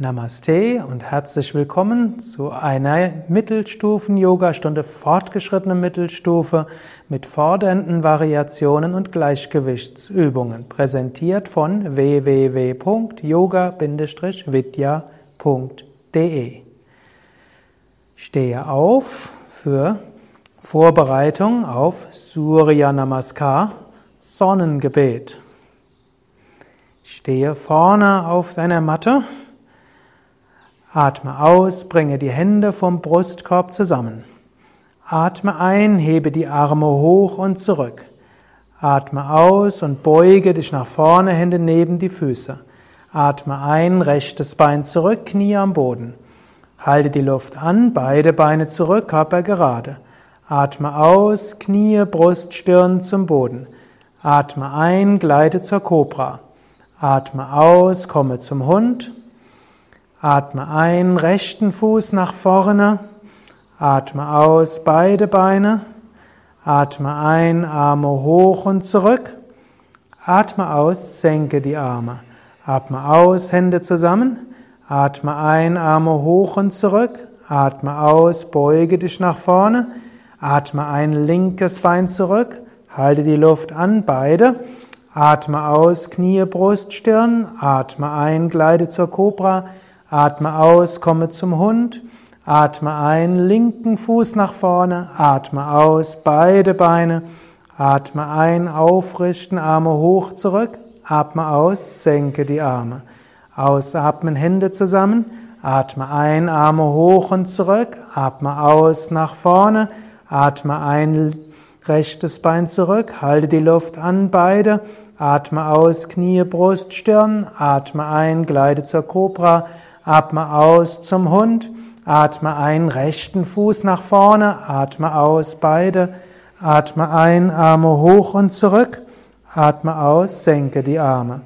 Namaste und herzlich willkommen zu einer Mittelstufen-Yoga-Stunde, fortgeschrittene Mittelstufe mit fordernden Variationen und Gleichgewichtsübungen, präsentiert von www.yoga-vidya.de. Stehe auf für Vorbereitung auf Surya Namaskar, Sonnengebet. Stehe vorne auf deiner Matte Atme aus, bringe die Hände vom Brustkorb zusammen. Atme ein, hebe die Arme hoch und zurück. Atme aus und beuge dich nach vorne, Hände neben die Füße. Atme ein, rechtes Bein zurück, Knie am Boden. Halte die Luft an, beide Beine zurück, Körper gerade. Atme aus, Knie, Brust, Stirn zum Boden. Atme ein, gleite zur Kobra. Atme aus, komme zum Hund. Atme ein, rechten Fuß nach vorne. Atme aus, beide Beine. Atme ein, Arme hoch und zurück. Atme aus, senke die Arme. Atme aus, Hände zusammen. Atme ein, Arme hoch und zurück. Atme aus, beuge dich nach vorne. Atme ein, linkes Bein zurück. Halte die Luft an, beide. Atme aus, Knie, Brust, Stirn. Atme ein, gleite zur Cobra. Atme aus, komme zum Hund. Atme ein, linken Fuß nach vorne. Atme aus, beide Beine. Atme ein, aufrichten, Arme hoch zurück. Atme aus, senke die Arme. Ausatmen, Hände zusammen. Atme ein, Arme hoch und zurück. Atme aus, nach vorne. Atme ein, rechtes Bein zurück. Halte die Luft an, beide. Atme aus, Knie, Brust, Stirn. Atme ein, gleite zur Cobra. Atme aus zum Hund. Atme ein, rechten Fuß nach vorne. Atme aus, beide. Atme ein, Arme hoch und zurück. Atme aus, senke die Arme.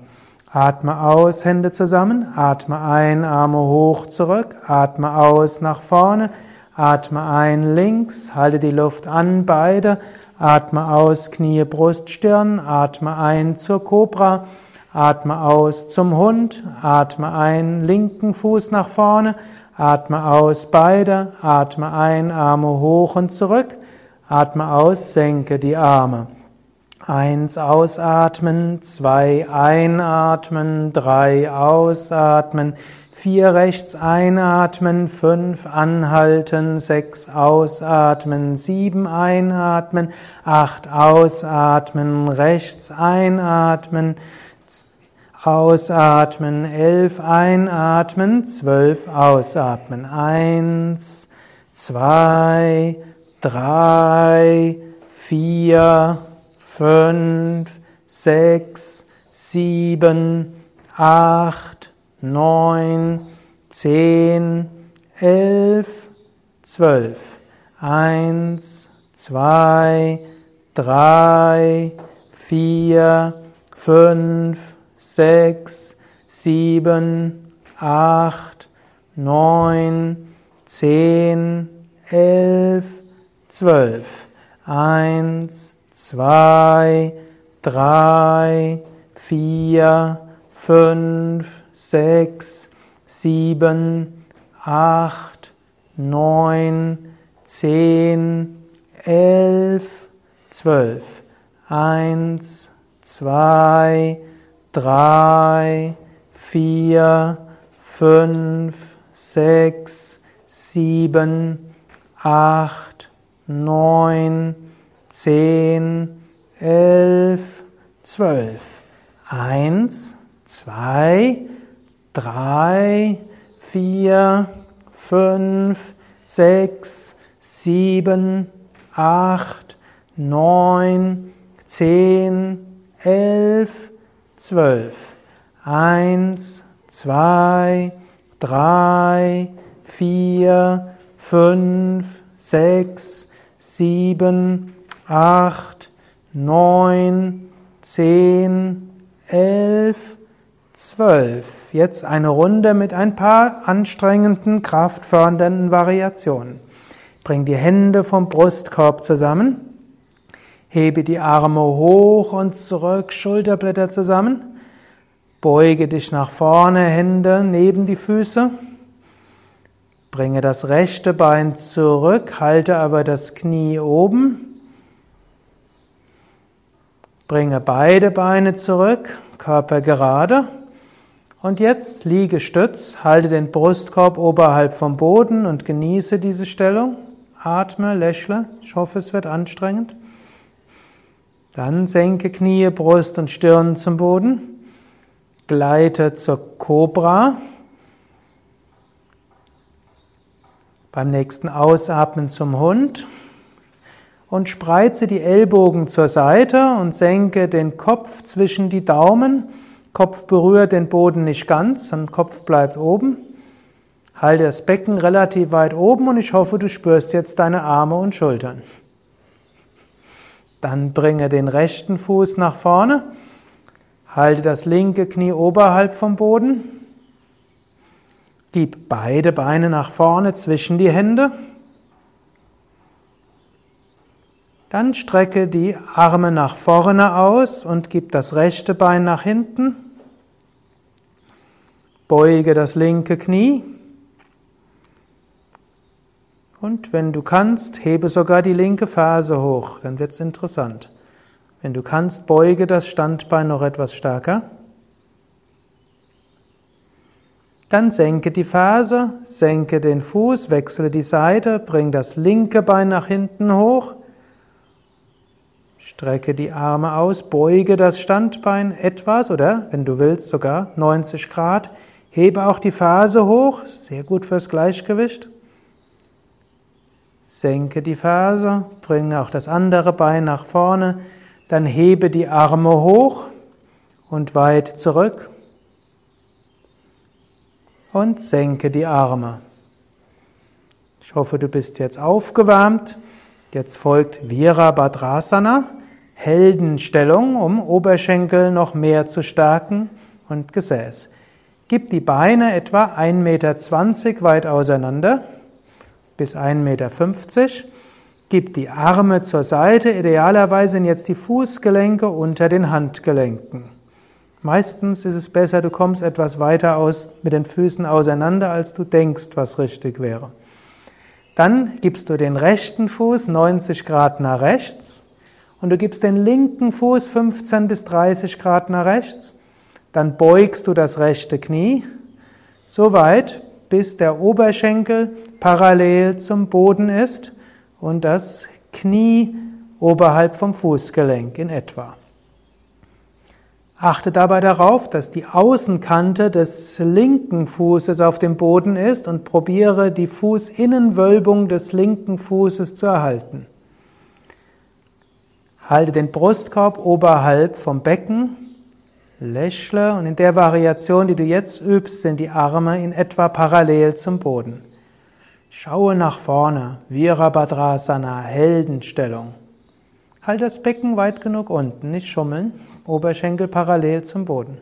Atme aus, Hände zusammen. Atme ein, Arme hoch zurück. Atme aus, nach vorne. Atme ein, links. Halte die Luft an, beide. Atme aus, Knie, Brust, Stirn. Atme ein zur Cobra. Atme aus zum Hund, atme ein, linken Fuß nach vorne, atme aus beide, atme ein, Arme hoch und zurück, atme aus, senke die Arme. Eins ausatmen, zwei einatmen, drei ausatmen, vier rechts einatmen, fünf anhalten, sechs ausatmen, sieben einatmen, acht ausatmen, rechts einatmen, Ausatmen, elf einatmen, zwölf ausatmen. Eins, zwei, drei, vier, fünf, sechs, sieben, acht, neun, zehn, elf, zwölf. Eins, zwei, drei, vier, fünf, sechs, sieben, acht, neun, zehn, elf, zwölf. Eins, zwei, drei, vier, fünf, sechs, sieben, acht, neun, zehn, elf, zwölf. Eins, zwei, drei, vier, fünf, sechs, sieben, acht, neun, zehn, elf, zwölf. Eins, zwei, drei, vier, fünf, sechs, sieben, acht, neun, zehn, elf, zwölf. Eins, zwei, drei, vier, fünf, sechs, sieben, acht, neun, zehn, elf, zwölf. Jetzt eine Runde mit ein paar anstrengenden, kraftfördernden Variationen. Bring die Hände vom Brustkorb zusammen. Hebe die Arme hoch und zurück, Schulterblätter zusammen. Beuge dich nach vorne, Hände neben die Füße. Bringe das rechte Bein zurück, halte aber das Knie oben. Bringe beide Beine zurück, Körper gerade. Und jetzt Liegestütz, halte den Brustkorb oberhalb vom Boden und genieße diese Stellung. Atme, lächle. Ich hoffe, es wird anstrengend. Dann senke Knie, Brust und Stirn zum Boden. Gleite zur Cobra. Beim nächsten Ausatmen zum Hund. Und spreize die Ellbogen zur Seite und senke den Kopf zwischen die Daumen. Kopf berührt den Boden nicht ganz, sondern Kopf bleibt oben. Halte das Becken relativ weit oben und ich hoffe, du spürst jetzt deine Arme und Schultern. Dann bringe den rechten Fuß nach vorne Halte das linke Knie oberhalb vom Boden. Gib beide Beine nach vorne zwischen die Hände. Dann strecke die Arme nach vorne aus und gib das rechte Bein nach hinten. Beuge das linke Knie. Und wenn du kannst, hebe sogar die linke Ferse hoch, dann wird es interessant. Wenn du kannst, beuge das Standbein noch etwas stärker. Dann senke die Ferse, senke den Fuß, wechsle die Seite, bring das linke Bein nach hinten hoch, strecke die Arme aus, beuge das Standbein etwas oder, wenn du willst, sogar 90 Grad, hebe auch die Ferse hoch, sehr gut fürs Gleichgewicht. Senke die Ferse, bringe auch das andere Bein nach vorne, dann hebe die Arme hoch und weit zurück und senke die Arme. Ich hoffe, du bist jetzt aufgewärmt. Jetzt folgt Virabhadrasana, Heldenstellung, um Oberschenkel noch mehr zu stärken und Gesäß. Gib die Beine etwa 1,20 Meter weit auseinander, bis 1,50 Meter. Gib die Arme zur Seite, idealerweise sind jetzt die Fußgelenke unter den Handgelenken. Meistens ist es besser, du kommst etwas weiter aus mit den Füßen auseinander, als du denkst, was richtig wäre. Dann gibst du den rechten Fuß 90 Grad nach rechts und du gibst den linken Fuß 15 bis 30 Grad nach rechts. Dann beugst du das rechte Knie so weit, bis der Oberschenkel parallel zum Boden ist und das Knie oberhalb vom Fußgelenk in etwa. Achte dabei darauf, dass die Außenkante des linken Fußes auf dem Boden ist und probiere die Fußinnenwölbung des linken Fußes zu erhalten. Halte den Brustkorb oberhalb vom Becken, lächle und in der Variation, die du jetzt übst, sind die Arme in etwa parallel zum Boden. Schaue nach vorne, Virabhadrasana, Heldenstellung. Halt das Becken weit genug unten, nicht schummeln, Oberschenkel parallel zum Boden.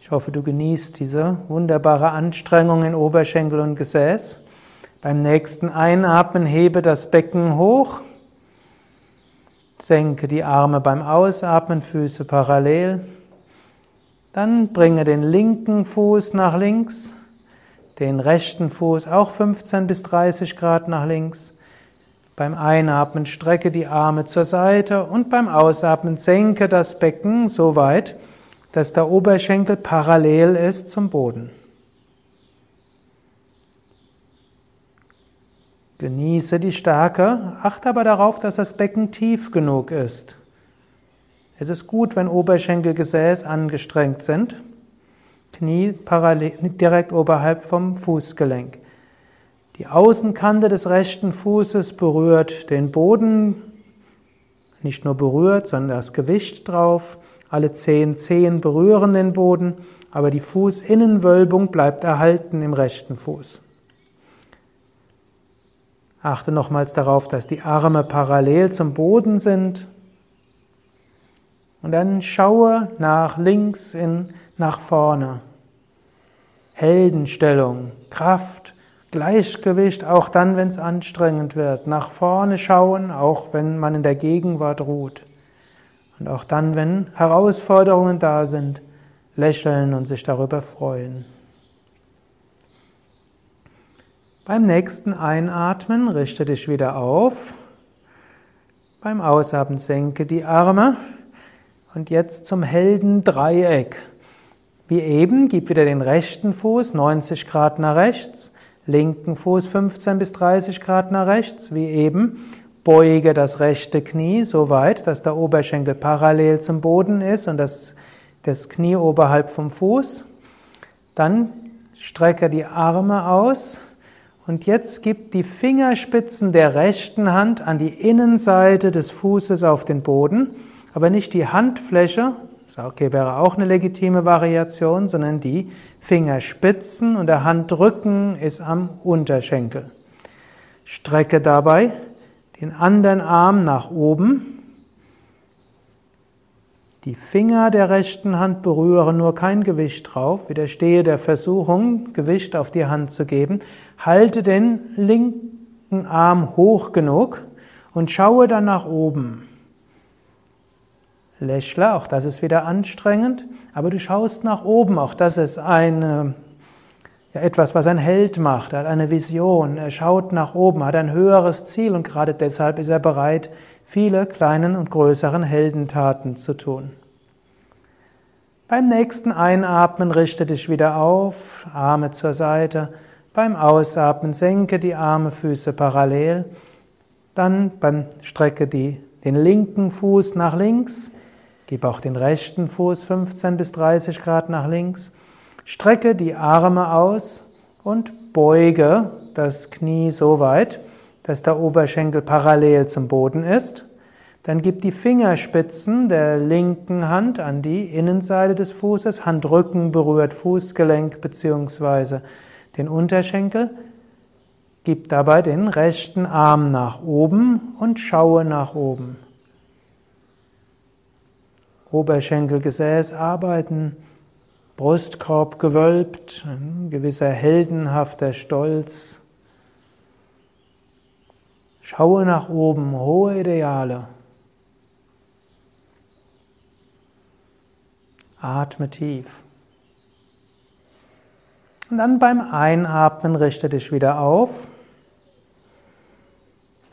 Ich hoffe, du genießt diese wunderbare Anstrengung in Oberschenkel und Gesäß. Beim nächsten Einatmen hebe das Becken hoch. Senke die Arme beim Ausatmen, Füße parallel. Dann bringe den linken Fuß nach links, den rechten Fuß auch 15 bis 30 Grad nach links. Beim Einatmen strecke die Arme zur Seite und beim Ausatmen senke das Becken so weit, dass der Oberschenkel parallel ist zum Boden. Genieße die Stärke, achte aber darauf, dass das Becken tief genug ist. Es ist gut, wenn Oberschenkelgesäß angestrengt sind. Knie parallel, direkt oberhalb vom Fußgelenk. Die Außenkante des rechten Fußes berührt den Boden, nicht nur berührt, sondern das Gewicht drauf. Alle zehn Zehen berühren den Boden, aber die Fußinnenwölbung bleibt erhalten im rechten Fuß. Achte nochmals darauf, dass die Arme parallel zum Boden sind. Und dann schaue nach links in, nach vorne. Heldenstellung, Kraft, Gleichgewicht, auch dann, wenn es anstrengend wird. Nach vorne schauen, auch wenn man in der Gegenwart ruht. Und auch dann, wenn Herausforderungen da sind, lächeln und sich darüber freuen. Beim nächsten Einatmen richte dich wieder auf. Beim Ausatmen senke die Arme. Und jetzt zum Heldendreieck. Wie eben, gib wieder den rechten Fuß 90 Grad nach rechts, linken Fuß 15 bis 30 Grad nach rechts, wie eben. Beuge das rechte Knie so weit, dass der Oberschenkel parallel zum Boden ist und das, das Knie oberhalb vom Fuß. Dann strecke die Arme aus und jetzt gib die Fingerspitzen der rechten Hand an die Innenseite des Fußes auf den Boden, aber nicht die Handfläche, okay, wäre auch eine legitime Variation, sondern die Fingerspitzen und der Handrücken ist am Unterschenkel. Strecke dabei den anderen Arm nach oben. Die Finger der rechten Hand berühren nur kein Gewicht drauf. Widerstehe der Versuchung, Gewicht auf die Hand zu geben. Halte den linken Arm hoch genug und schaue dann nach oben. Lächle, auch das ist wieder anstrengend, aber du schaust nach oben, auch das ist eine, ja, etwas, was ein Held macht. Hat eine Vision, er schaut nach oben, hat ein höheres Ziel und gerade deshalb ist er bereit, viele kleinen und größeren Heldentaten zu tun. Beim nächsten Einatmen richte dich wieder auf, Arme zur Seite. Beim Ausatmen senke die Arme, Füße parallel. Dann beim Strecke die, den linken Fuß nach links Gib auch den rechten Fuß 15 bis 30 Grad nach links. Strecke die Arme aus und beuge das Knie so weit, dass der Oberschenkel parallel zum Boden ist. Dann gib die Fingerspitzen der linken Hand an die Innenseite des Fußes. Handrücken berührt Fußgelenk bzw. den Unterschenkel. Gib dabei den rechten Arm nach oben und schaue nach oben. Oberschenkelgesäß arbeiten, Brustkorb gewölbt, ein gewisser heldenhafter Stolz. Schaue nach oben, hohe Ideale. Atme tief. Und dann beim Einatmen richte dich wieder auf.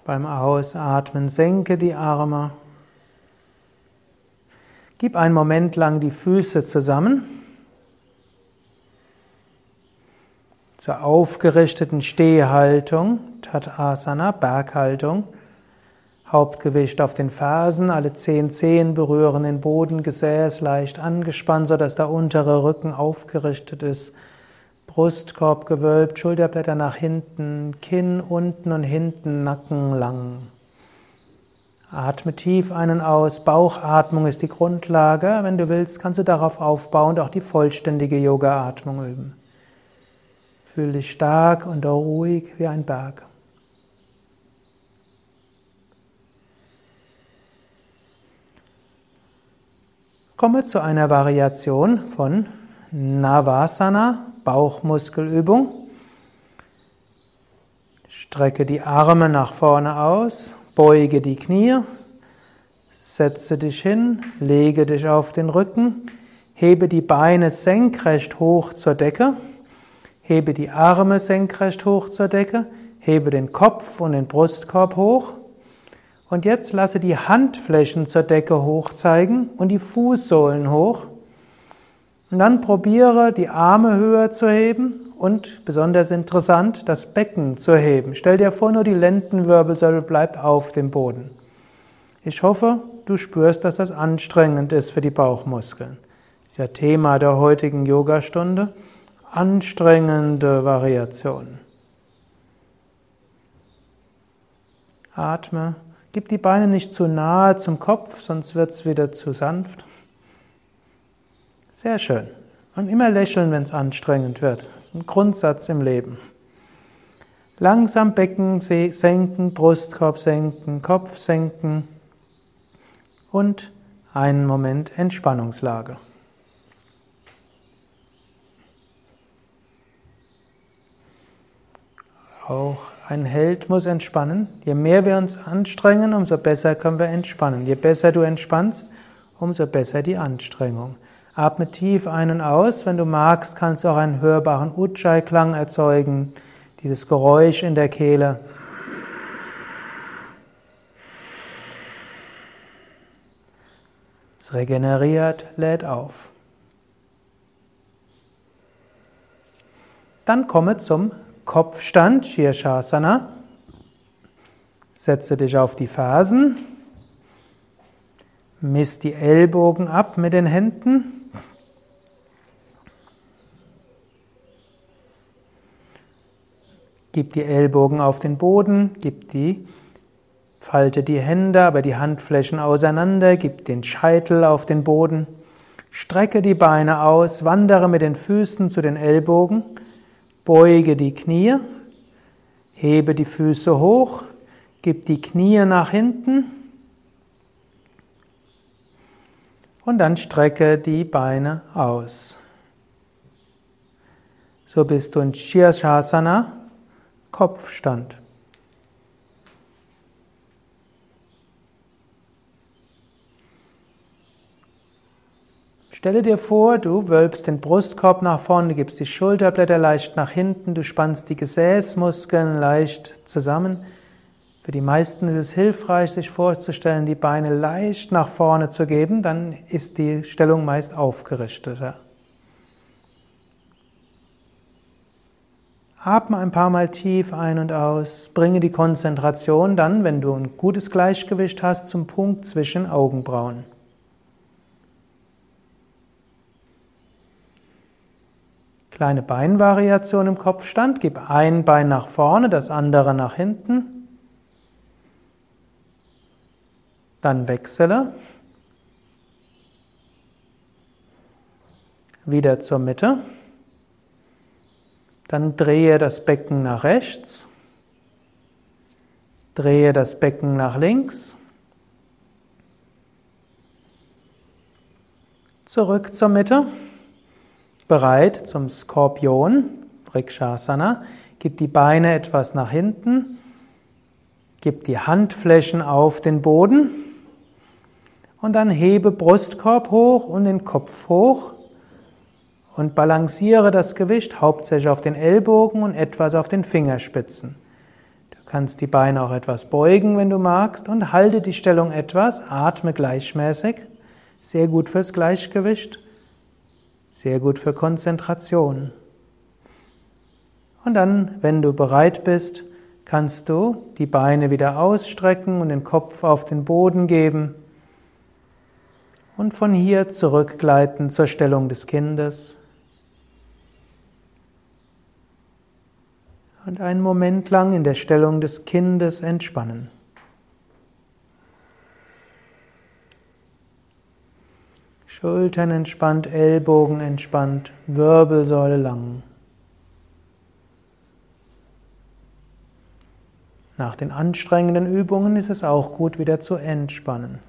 Beim Ausatmen senke die Arme. Gib einen Moment lang die Füße zusammen. Zur aufgerichteten Stehhaltung, Tatasana, Berghaltung. Hauptgewicht auf den Fersen, alle zehn Zehen berühren den Boden, Gesäß leicht angespannt, sodass der untere Rücken aufgerichtet ist. Brustkorb gewölbt, Schulterblätter nach hinten, Kinn unten und hinten, Nacken lang. Atme tief einen aus. Bauchatmung ist die Grundlage. Wenn du willst, kannst du darauf aufbauen und auch die vollständige Yoga-Atmung üben. Fühl dich stark und ruhig wie ein Berg. Komme zu einer Variation von Navasana, Bauchmuskelübung. Strecke die Arme nach vorne aus, Beuge die Knie, setze dich hin, lege dich auf den Rücken, hebe die Beine senkrecht hoch zur Decke, hebe die Arme senkrecht hoch zur Decke, hebe den Kopf und den Brustkorb hoch und jetzt lasse die Handflächen zur Decke hoch zeigen und die Fußsohlen hoch. Und dann probiere die Arme höher zu heben und besonders interessant, das Becken zu heben. Stell dir vor, nur die Lendenwirbelsäule bleibt auf dem Boden. Ich hoffe, du spürst, dass das anstrengend ist für die Bauchmuskeln. Das ist ja Thema der heutigen Yogastunde. Anstrengende Variationen. Atme. Gib die Beine nicht zu nahe zum Kopf, sonst wird es wieder zu sanft. Sehr schön. Und immer lächeln, wenn es anstrengend wird. Das ist ein Grundsatz im Leben. Langsam Becken senken, Brustkorb senken, Kopf senken und einen Moment Entspannungslage. Auch ein Held muss entspannen. Je mehr wir uns anstrengen, umso besser können wir entspannen. Je besser du entspannst, umso besser die Anstrengung. Atme tief ein und aus. Wenn du magst, kannst du auch einen hörbaren Ujjayi-Klang erzeugen. Dieses Geräusch in der Kehle. Es regeneriert, lädt auf. Dann komme zum Kopfstand, Shirshasana. Setze dich auf die Fersen. Misst die Ellbogen ab mit den Händen. Gib die Ellbogen auf den Boden, gib die, falte die Hände, aber die Handflächen auseinander, gib den Scheitel auf den Boden, strecke die Beine aus, wandere mit den Füßen zu den Ellbogen, beuge die Knie, hebe die Füße hoch, gib die Knie nach hinten und dann strecke die Beine aus. So bist du in Shirshasana Kopfstand. Stelle dir vor, du wölbst den Brustkorb nach vorne, gibst die Schulterblätter leicht nach hinten, du spannst die Gesäßmuskeln leicht zusammen. Für die meisten ist es hilfreich, sich vorzustellen, die Beine leicht nach vorne zu geben, dann ist die Stellung meist aufgerichteter. Atme ein paar Mal tief ein und aus. Bringe die Konzentration dann, wenn du ein gutes Gleichgewicht hast, zum Punkt zwischen Augenbrauen. Kleine Beinvariation im Kopfstand. Gib ein Bein nach vorne, das andere nach hinten. Dann wechsle. Wieder zur Mitte. Dann drehe das Becken nach rechts, drehe das Becken nach links, zurück zur Mitte, bereit zum Skorpion, Vrikshasana, gib die Beine etwas nach hinten, gib die Handflächen auf den Boden und dann hebe Brustkorb hoch und den Kopf hoch und balanciere das Gewicht hauptsächlich auf den Ellbogen und etwas auf den Fingerspitzen. Du kannst die Beine auch etwas beugen, wenn du magst, und halte die Stellung etwas, atme gleichmäßig. Sehr gut fürs Gleichgewicht, sehr gut für Konzentration. Und dann, wenn du bereit bist, kannst du die Beine wieder ausstrecken und den Kopf auf den Boden geben und von hier zurückgleiten zur Stellung des Kindes. und einen Moment lang in der Stellung des Kindes entspannen. Schultern entspannt, Ellbogen entspannt, Wirbelsäule lang. Nach den anstrengenden Übungen ist es auch gut, wieder zu entspannen.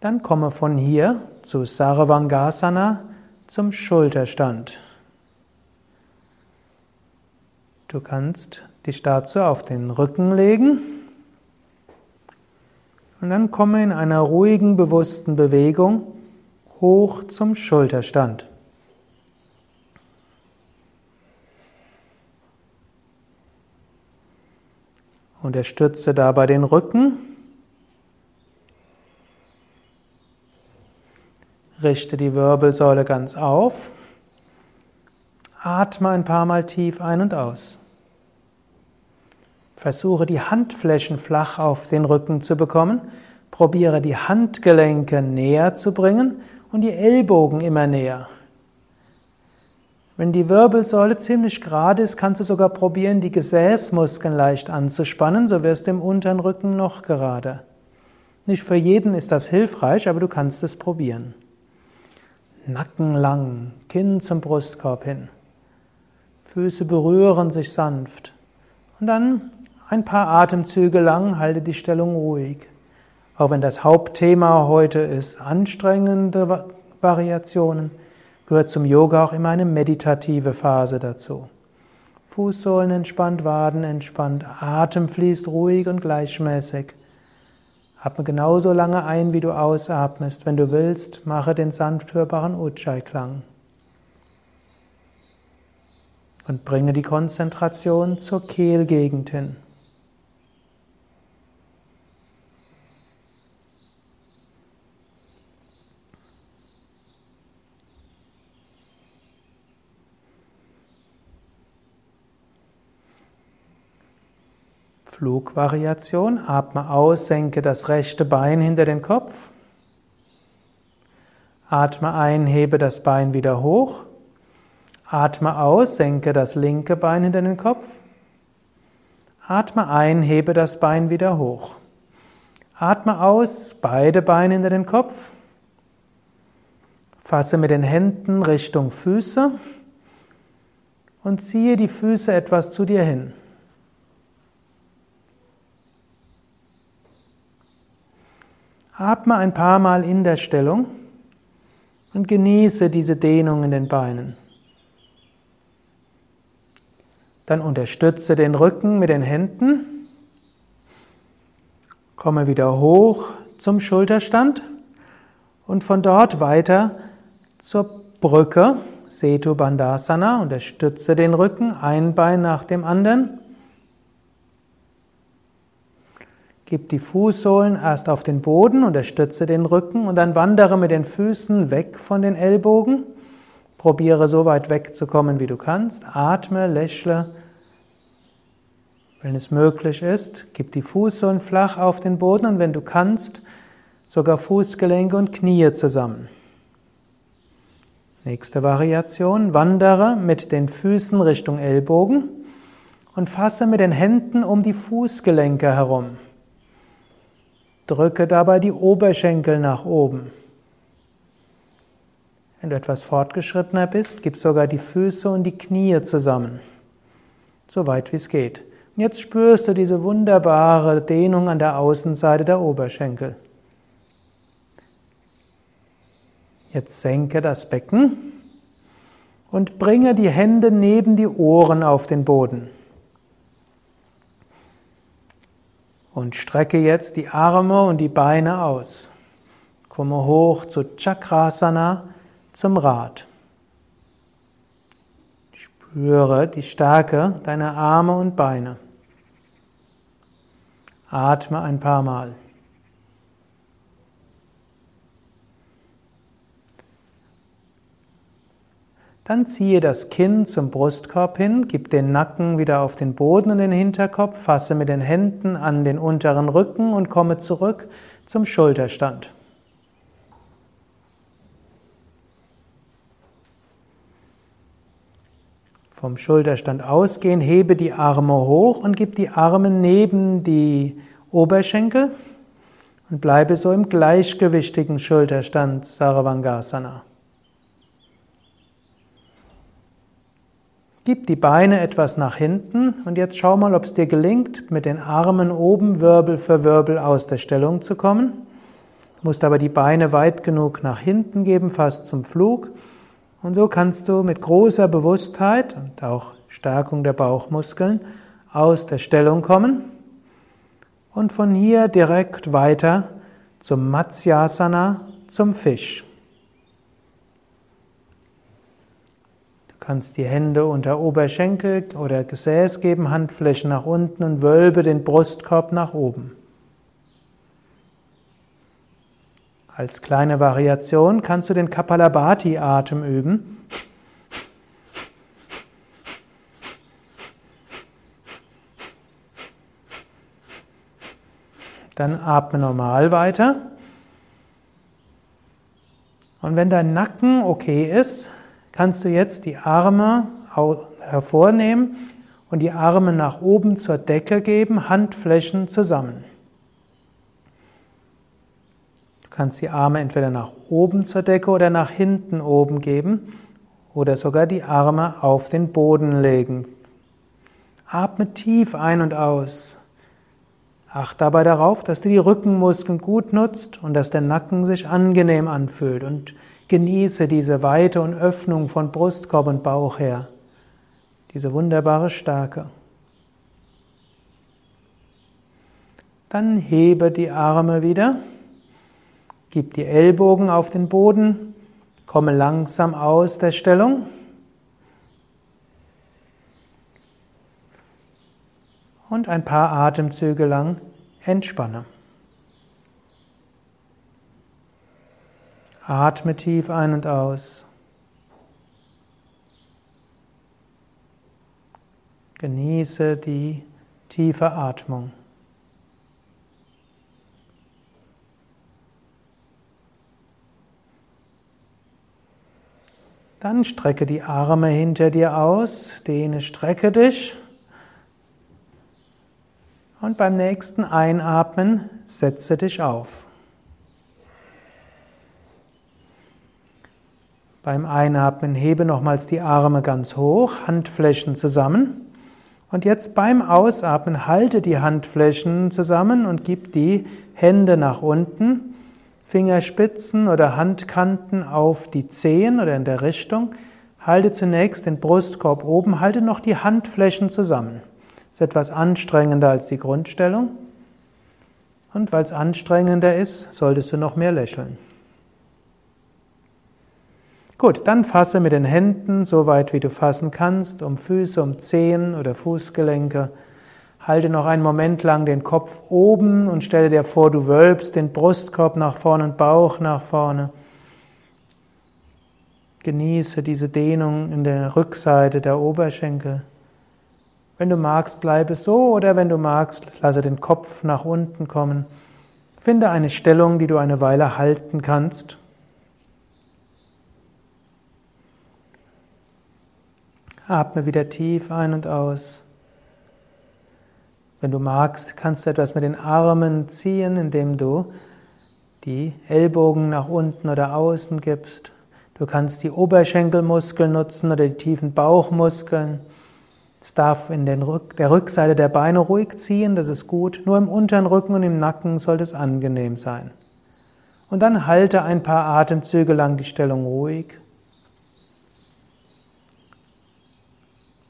Dann komme von hier zu Sarvangasana zum Schulterstand. Du kannst dich dazu auf den Rücken legen und dann komme in einer ruhigen, bewussten Bewegung hoch zum Schulterstand. Unterstütze dabei den Rücken Richte die Wirbelsäule ganz auf. Atme ein paar Mal tief ein und aus. Versuche die Handflächen flach auf den Rücken zu bekommen. Probiere die Handgelenke näher zu bringen und die Ellbogen immer näher. Wenn die Wirbelsäule ziemlich gerade ist, kannst du sogar probieren, die Gesäßmuskeln leicht anzuspannen, so wirst du im unteren Rücken noch gerade. Nicht für jeden ist das hilfreich, aber du kannst es probieren. Nacken lang, Kinn zum Brustkorb hin. Füße berühren sich sanft. Und dann ein paar Atemzüge lang halte die Stellung ruhig. Auch wenn das Hauptthema heute ist anstrengende Variationen, gehört zum Yoga auch immer eine meditative Phase dazu. Fußsohlen entspannt, Waden entspannt, Atem fließt ruhig und gleichmäßig. Atme genauso lange ein, wie du ausatmest. Wenn du willst, mache den sanft hörbaren Ujjayi-Klang. Und bringe die Konzentration zur Kehlgegend hin. Flugvariation. Atme aus, senke das rechte Bein hinter den Kopf. Atme ein, hebe das Bein wieder hoch. Atme aus, senke das linke Bein hinter den Kopf. Atme ein, hebe das Bein wieder hoch. Atme aus, beide Beine hinter den Kopf. Fasse mit den Händen Richtung Füße und ziehe die Füße etwas zu dir hin. Atme ein paar Mal in der Stellung und genieße diese Dehnung in den Beinen. Dann unterstütze den Rücken mit den Händen. Komme wieder hoch zum Schulterstand und von dort weiter zur Brücke, Setu Bandhasana. Unterstütze den Rücken, ein Bein nach dem anderen. Gib die Fußsohlen erst auf den Boden, unterstütze den Rücken und dann wandere mit den Füßen weg von den Ellbogen. Probiere so weit wegzukommen, wie du kannst. Atme, lächle. Wenn es möglich ist, gib die Fußsohlen flach auf den Boden und wenn du kannst, sogar Fußgelenke und Knie zusammen. Nächste Variation. Wandere mit den Füßen Richtung Ellbogen und fasse mit den Händen um die Fußgelenke herum. Drücke dabei die Oberschenkel nach oben. Wenn du etwas fortgeschrittener bist, gib sogar die Füße und die Knie zusammen. So weit wie es geht. Und jetzt spürst du diese wunderbare Dehnung an der Außenseite der Oberschenkel. Jetzt senke das Becken und bringe die Hände neben die Ohren auf den Boden. Und strecke jetzt die Arme und die Beine aus. Komme hoch zu Chakrasana, zum Rad. Spüre die Stärke deiner Arme und Beine. Atme ein paar Mal. Dann ziehe das Kinn zum Brustkorb hin, gib den Nacken wieder auf den Boden und den Hinterkopf, fasse mit den Händen an den unteren Rücken und komme zurück zum Schulterstand. Vom Schulterstand ausgehen, hebe die Arme hoch und gib die Arme neben die Oberschenkel und bleibe so im gleichgewichtigen Schulterstand Sarvangasana. Gib die Beine etwas nach hinten und jetzt schau mal, ob es dir gelingt, mit den Armen oben Wirbel für Wirbel aus der Stellung zu kommen. Du musst aber die Beine weit genug nach hinten geben, fast zum Flug. Und so kannst du mit großer Bewusstheit und auch Stärkung der Bauchmuskeln aus der Stellung kommen und von hier direkt weiter zum Matsyasana, zum Fisch. Kannst die Hände unter Oberschenkel oder Gesäß geben, Handflächen nach unten und wölbe den Brustkorb nach oben. Als kleine Variation kannst du den Kapalabhati-Atem üben. Dann atme normal weiter. Und wenn dein Nacken okay ist, kannst du jetzt die Arme hervornehmen und die Arme nach oben zur Decke geben, Handflächen zusammen. Du kannst die Arme entweder nach oben zur Decke oder nach hinten oben geben oder sogar die Arme auf den Boden legen. Atme tief ein und aus. Achte dabei darauf, dass du die Rückenmuskeln gut nutzt und dass der Nacken sich angenehm anfühlt und Genieße diese Weite und Öffnung von Brustkorb und Bauch her. Diese wunderbare Stärke. Dann hebe die Arme wieder. Gib die Ellbogen auf den Boden. Komme langsam aus der Stellung. Und ein paar Atemzüge lang entspanne. Atme tief ein und aus. Genieße die tiefe Atmung. Dann strecke die Arme hinter dir aus, dehne, strecke dich. Und beim nächsten Einatmen setze dich auf. Beim Einatmen hebe nochmals die Arme ganz hoch, Handflächen zusammen. Und jetzt beim Ausatmen halte die Handflächen zusammen und gib die Hände nach unten, Fingerspitzen oder Handkanten auf die Zehen oder in der Richtung. Halte zunächst den Brustkorb oben, halte noch die Handflächen zusammen. Ist etwas anstrengender als die Grundstellung. Und weil es anstrengender ist, solltest du noch mehr lächeln. Gut, dann fasse mit den Händen so weit wie du fassen kannst, um Füße, um Zehen oder Fußgelenke. Halte noch einen Moment lang den Kopf oben und stelle dir vor, du wölbst den Brustkorb nach vorne und Bauch nach vorne. Genieße diese Dehnung in der Rückseite der Oberschenkel. Wenn du magst, bleibe so oder wenn du magst, lasse den Kopf nach unten kommen. Finde eine Stellung, die du eine Weile halten kannst. Atme wieder tief ein und aus. Wenn du magst, kannst du etwas mit den Armen ziehen, indem du die Ellbogen nach unten oder außen gibst. Du kannst die Oberschenkelmuskeln nutzen oder die tiefen Bauchmuskeln. Es darf in Rück der Rückseite der Beine ruhig ziehen, das ist gut. Nur im unteren Rücken und im Nacken sollte es angenehm sein. Und dann halte ein paar Atemzüge lang die Stellung ruhig.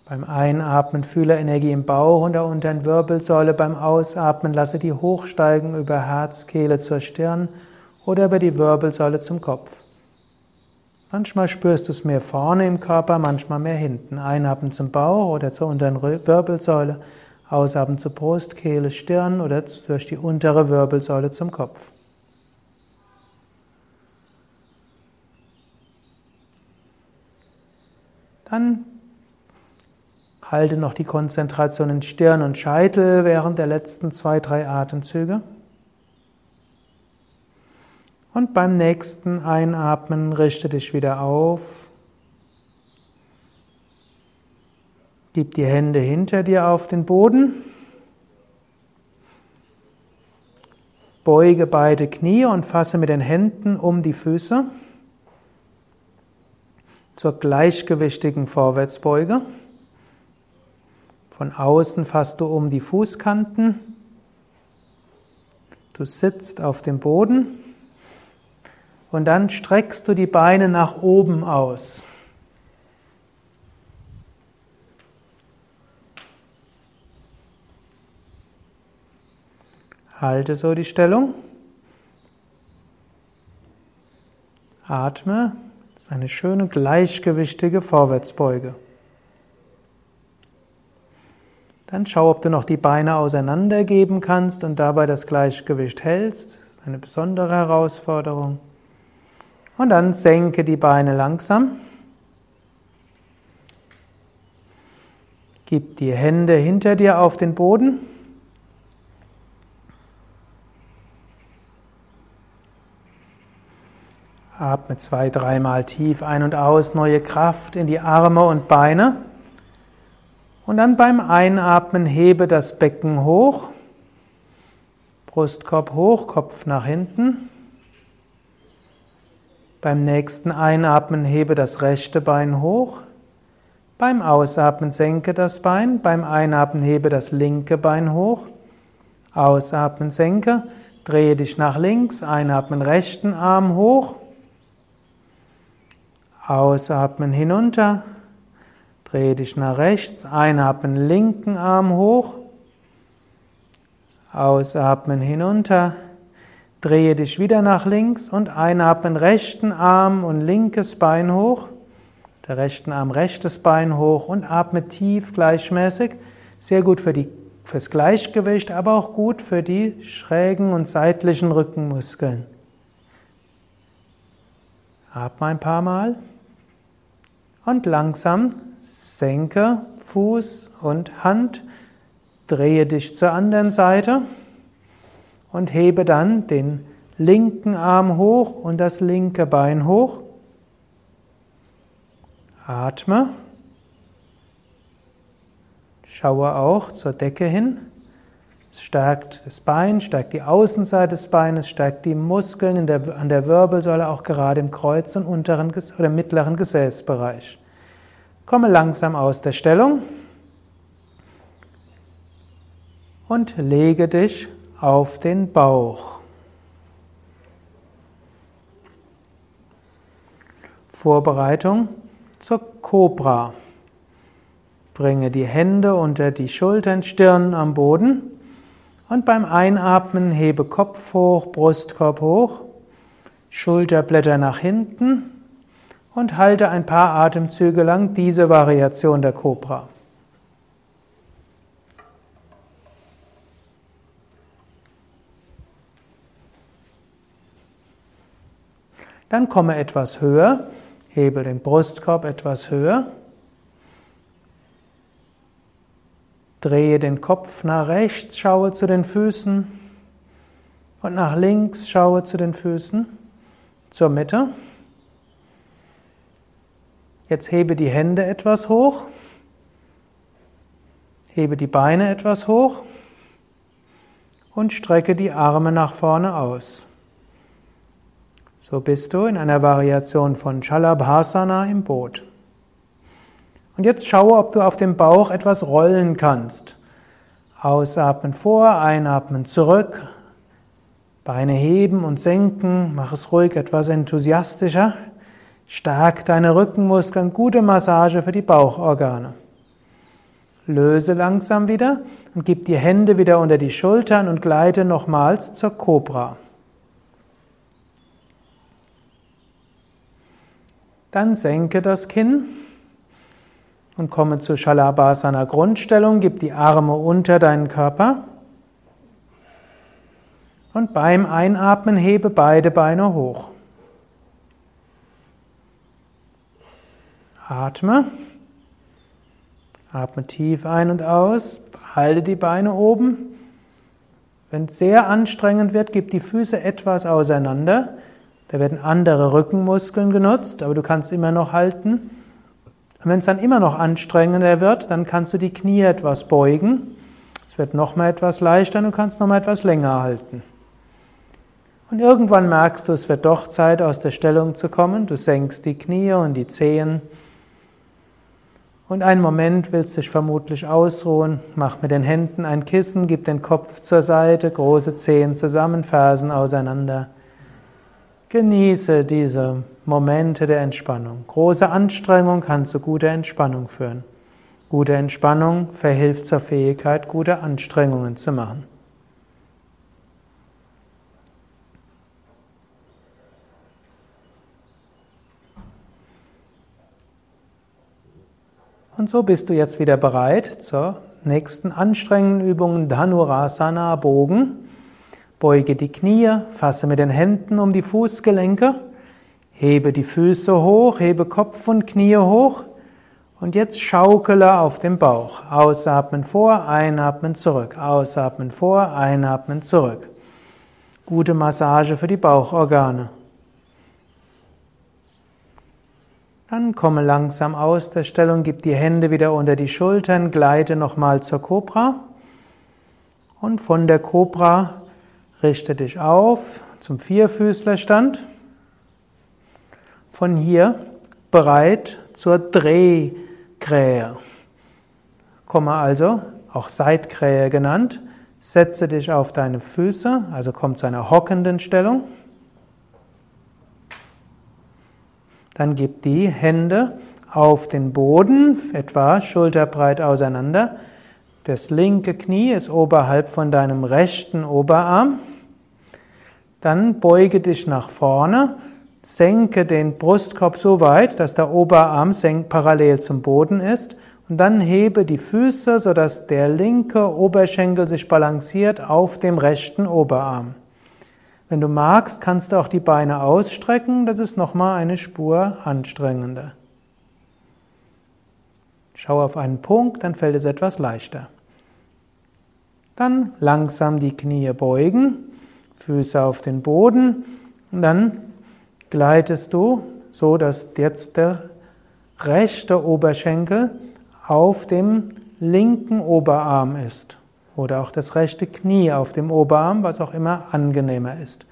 Beim Einatmen fühle Energie im Bauch und der unteren Wirbelsäule. Beim Ausatmen lasse die hochsteigen über Herzkehle zur Stirn oder über die Wirbelsäule zum Kopf. Manchmal spürst du es mehr vorne im Körper, manchmal mehr hinten. Einatmen zum Bauch oder zur unteren Wirbelsäule, ausatmen zur Brust, Kehle, Stirn oder durch die untere Wirbelsäule zum Kopf. Dann Halte noch die Konzentration in Stirn und Scheitel während der letzten zwei, drei Atemzüge. Und beim nächsten Einatmen richte dich wieder auf. Gib die Hände hinter dir auf den Boden. Beuge beide Knie und fasse mit den Händen um die Füße zur gleichgewichtigen Vorwärtsbeuge. Von außen fasst du um die Fußkanten. Du sitzt auf dem Boden und dann streckst du die Beine nach oben aus. Halte so die Stellung. Atme. Das ist eine schöne gleichgewichtige Vorwärtsbeuge. Dann schau, ob du noch die Beine auseinandergeben kannst und dabei das Gleichgewicht hältst. Das ist eine besondere Herausforderung. Und dann senke die Beine langsam. Gib die Hände hinter dir auf den Boden. Atme zwei, dreimal tief ein und aus, neue Kraft in die Arme und Beine. Und dann beim Einatmen hebe das Becken hoch, Brustkorb hoch, Kopf nach hinten. Beim nächsten Einatmen hebe das rechte Bein hoch. Beim Ausatmen senke das Bein. Beim Einatmen hebe das linke Bein hoch. Ausatmen senke. Drehe dich nach links. Einatmen rechten Arm hoch. Ausatmen hinunter. Dreh dich nach rechts. Einatmen linken Arm hoch. Ausatmen hinunter. Drehe dich wieder nach links und einatmen rechten Arm und linkes Bein hoch. Der rechten Arm rechtes Bein hoch und atme tief gleichmäßig. Sehr gut für die, fürs Gleichgewicht, aber auch gut für die schrägen und seitlichen Rückenmuskeln. Atme ein paar Mal und langsam senke Fuß und Hand, drehe dich zur anderen Seite und hebe dann den linken Arm hoch und das linke Bein hoch. Atme. Schaue auch zur Decke hin. Es stärkt das Bein, stärkt die Außenseite des Beines, stärkt die Muskeln der, an der Wirbelsäule, auch gerade im Kreuz- und unteren oder mittleren Gesäßbereich. Komme langsam aus der Stellung und lege dich auf den Bauch. Vorbereitung zur Cobra. Bringe die Hände unter die Schultern, Stirn am Boden und beim Einatmen hebe Kopf hoch, Brustkorb hoch, Schulterblätter nach hinten und halte ein paar Atemzüge lang diese Variation der Cobra. Dann komme etwas höher, hebe den Brustkorb etwas höher, drehe den Kopf nach rechts, schaue zu den Füßen und nach links, schaue zu den Füßen, zur Mitte. Jetzt hebe die Hände etwas hoch, hebe die Beine etwas hoch und strecke die Arme nach vorne aus. So bist du in einer Variation von Shalabhasana im Boot. Und jetzt schaue, ob du auf dem Bauch etwas rollen kannst. Ausatmen vor, einatmen zurück, Beine heben und senken, mach es ruhig etwas enthusiastischer. Stärk deine Rückenmuskeln, gute Massage für die Bauchorgane. Löse langsam wieder und gib die Hände wieder unter die Schultern und gleite nochmals zur Cobra. Dann senke das Kinn und komme zur Shalabhasana Grundstellung. Gib die Arme unter deinen Körper. Und beim Einatmen hebe beide Beine hoch. Atme. Atme tief ein und aus. Halte die Beine oben. Wenn es sehr anstrengend wird, gib die Füße etwas auseinander. Da werden andere Rückenmuskeln genutzt, aber du kannst immer noch halten. Und wenn es dann immer noch anstrengender wird, dann kannst du die Knie etwas beugen. Es wird noch mal etwas leichter und du kannst noch mal etwas länger halten. Und irgendwann merkst du, es wird doch Zeit, aus der Stellung zu kommen. Du senkst die Knie und die Zehen. Und einen Moment willst du dich vermutlich ausruhen. Mach mit den Händen ein Kissen, gib den Kopf zur Seite, große Zehen zusammen, Fersen auseinander. Genieße diese Momente der Entspannung. Große Anstrengung kann zu guter Entspannung führen. Gute Entspannung verhilft zur Fähigkeit, gute Anstrengungen zu machen. Und so bist du jetzt wieder bereit zur nächsten anstrengenden Übung Dhanurasana Bogen. Beuge die Knie, fasse mit den Händen um die Fußgelenke, hebe die Füße hoch, hebe Kopf und Knie hoch und jetzt schaukele auf dem Bauch. Ausatmen vor, einatmen zurück, ausatmen vor, einatmen zurück. Gute Massage für die Bauchorgane. Dann komme langsam aus der Stellung, gib die Hände wieder unter die Schultern, gleite nochmal zur Cobra und von der Cobra Richte dich auf zum Vierfüßlerstand. Von hier bereit zur Drehkrähe. Komme also, auch Seitkrähe genannt, setze dich auf deine Füße, also komm zu einer hockenden Stellung. Dann gib die Hände auf den Boden, etwa schulterbreit auseinander. Das linke Knie ist oberhalb von deinem rechten Oberarm. Dann beuge dich nach vorne, senke den Brustkorb so weit, dass der Oberarm parallel zum Boden ist und dann hebe die Füße, sodass der linke Oberschenkel sich balanciert auf dem rechten Oberarm. Wenn du magst, kannst du auch die Beine ausstrecken, das ist nochmal eine Spur anstrengender. Schau auf einen Punkt, dann fällt es etwas leichter. Dann langsam die Knie beugen, Füße auf den Boden und dann gleitest du so, dass jetzt der rechte Oberschenkel auf dem linken Oberarm ist oder auch das rechte Knie auf dem Oberarm, was auch immer angenehmer ist.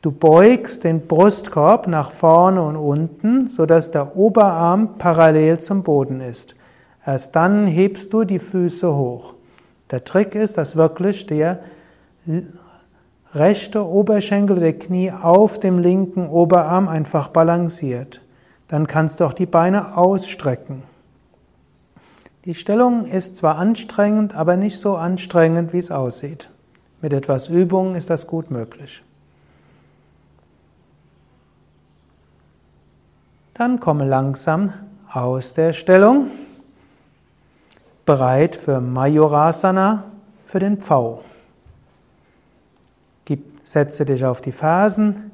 Du beugst den Brustkorb nach vorne und unten, so dass der Oberarm parallel zum Boden ist. Erst dann hebst du die Füße hoch. Der Trick ist, dass wirklich der rechte Oberschenkel oder Knie auf dem linken Oberarm einfach balanciert. Dann kannst du auch die Beine ausstrecken. Die Stellung ist zwar anstrengend, aber nicht so anstrengend, wie es aussieht. Mit etwas Übung ist das gut möglich. Dann komme langsam aus der Stellung bereit für Majorasana, für den Pfau. Gib, setze dich auf die Fersen,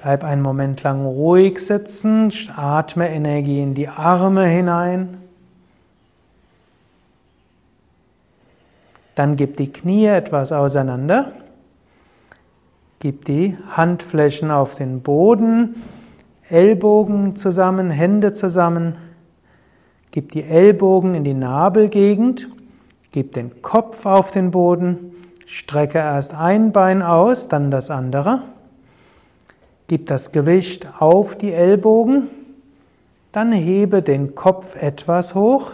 bleib einen Moment lang ruhig sitzen, atme Energie in die Arme hinein. Dann gib die Knie etwas auseinander. Gib die Handflächen auf den Boden, Ellbogen zusammen, Hände zusammen. Gib die Ellbogen in die Nabelgegend, gib den Kopf auf den Boden, strecke erst ein Bein aus, dann das andere. Gib das Gewicht auf die Ellbogen, dann hebe den Kopf etwas hoch,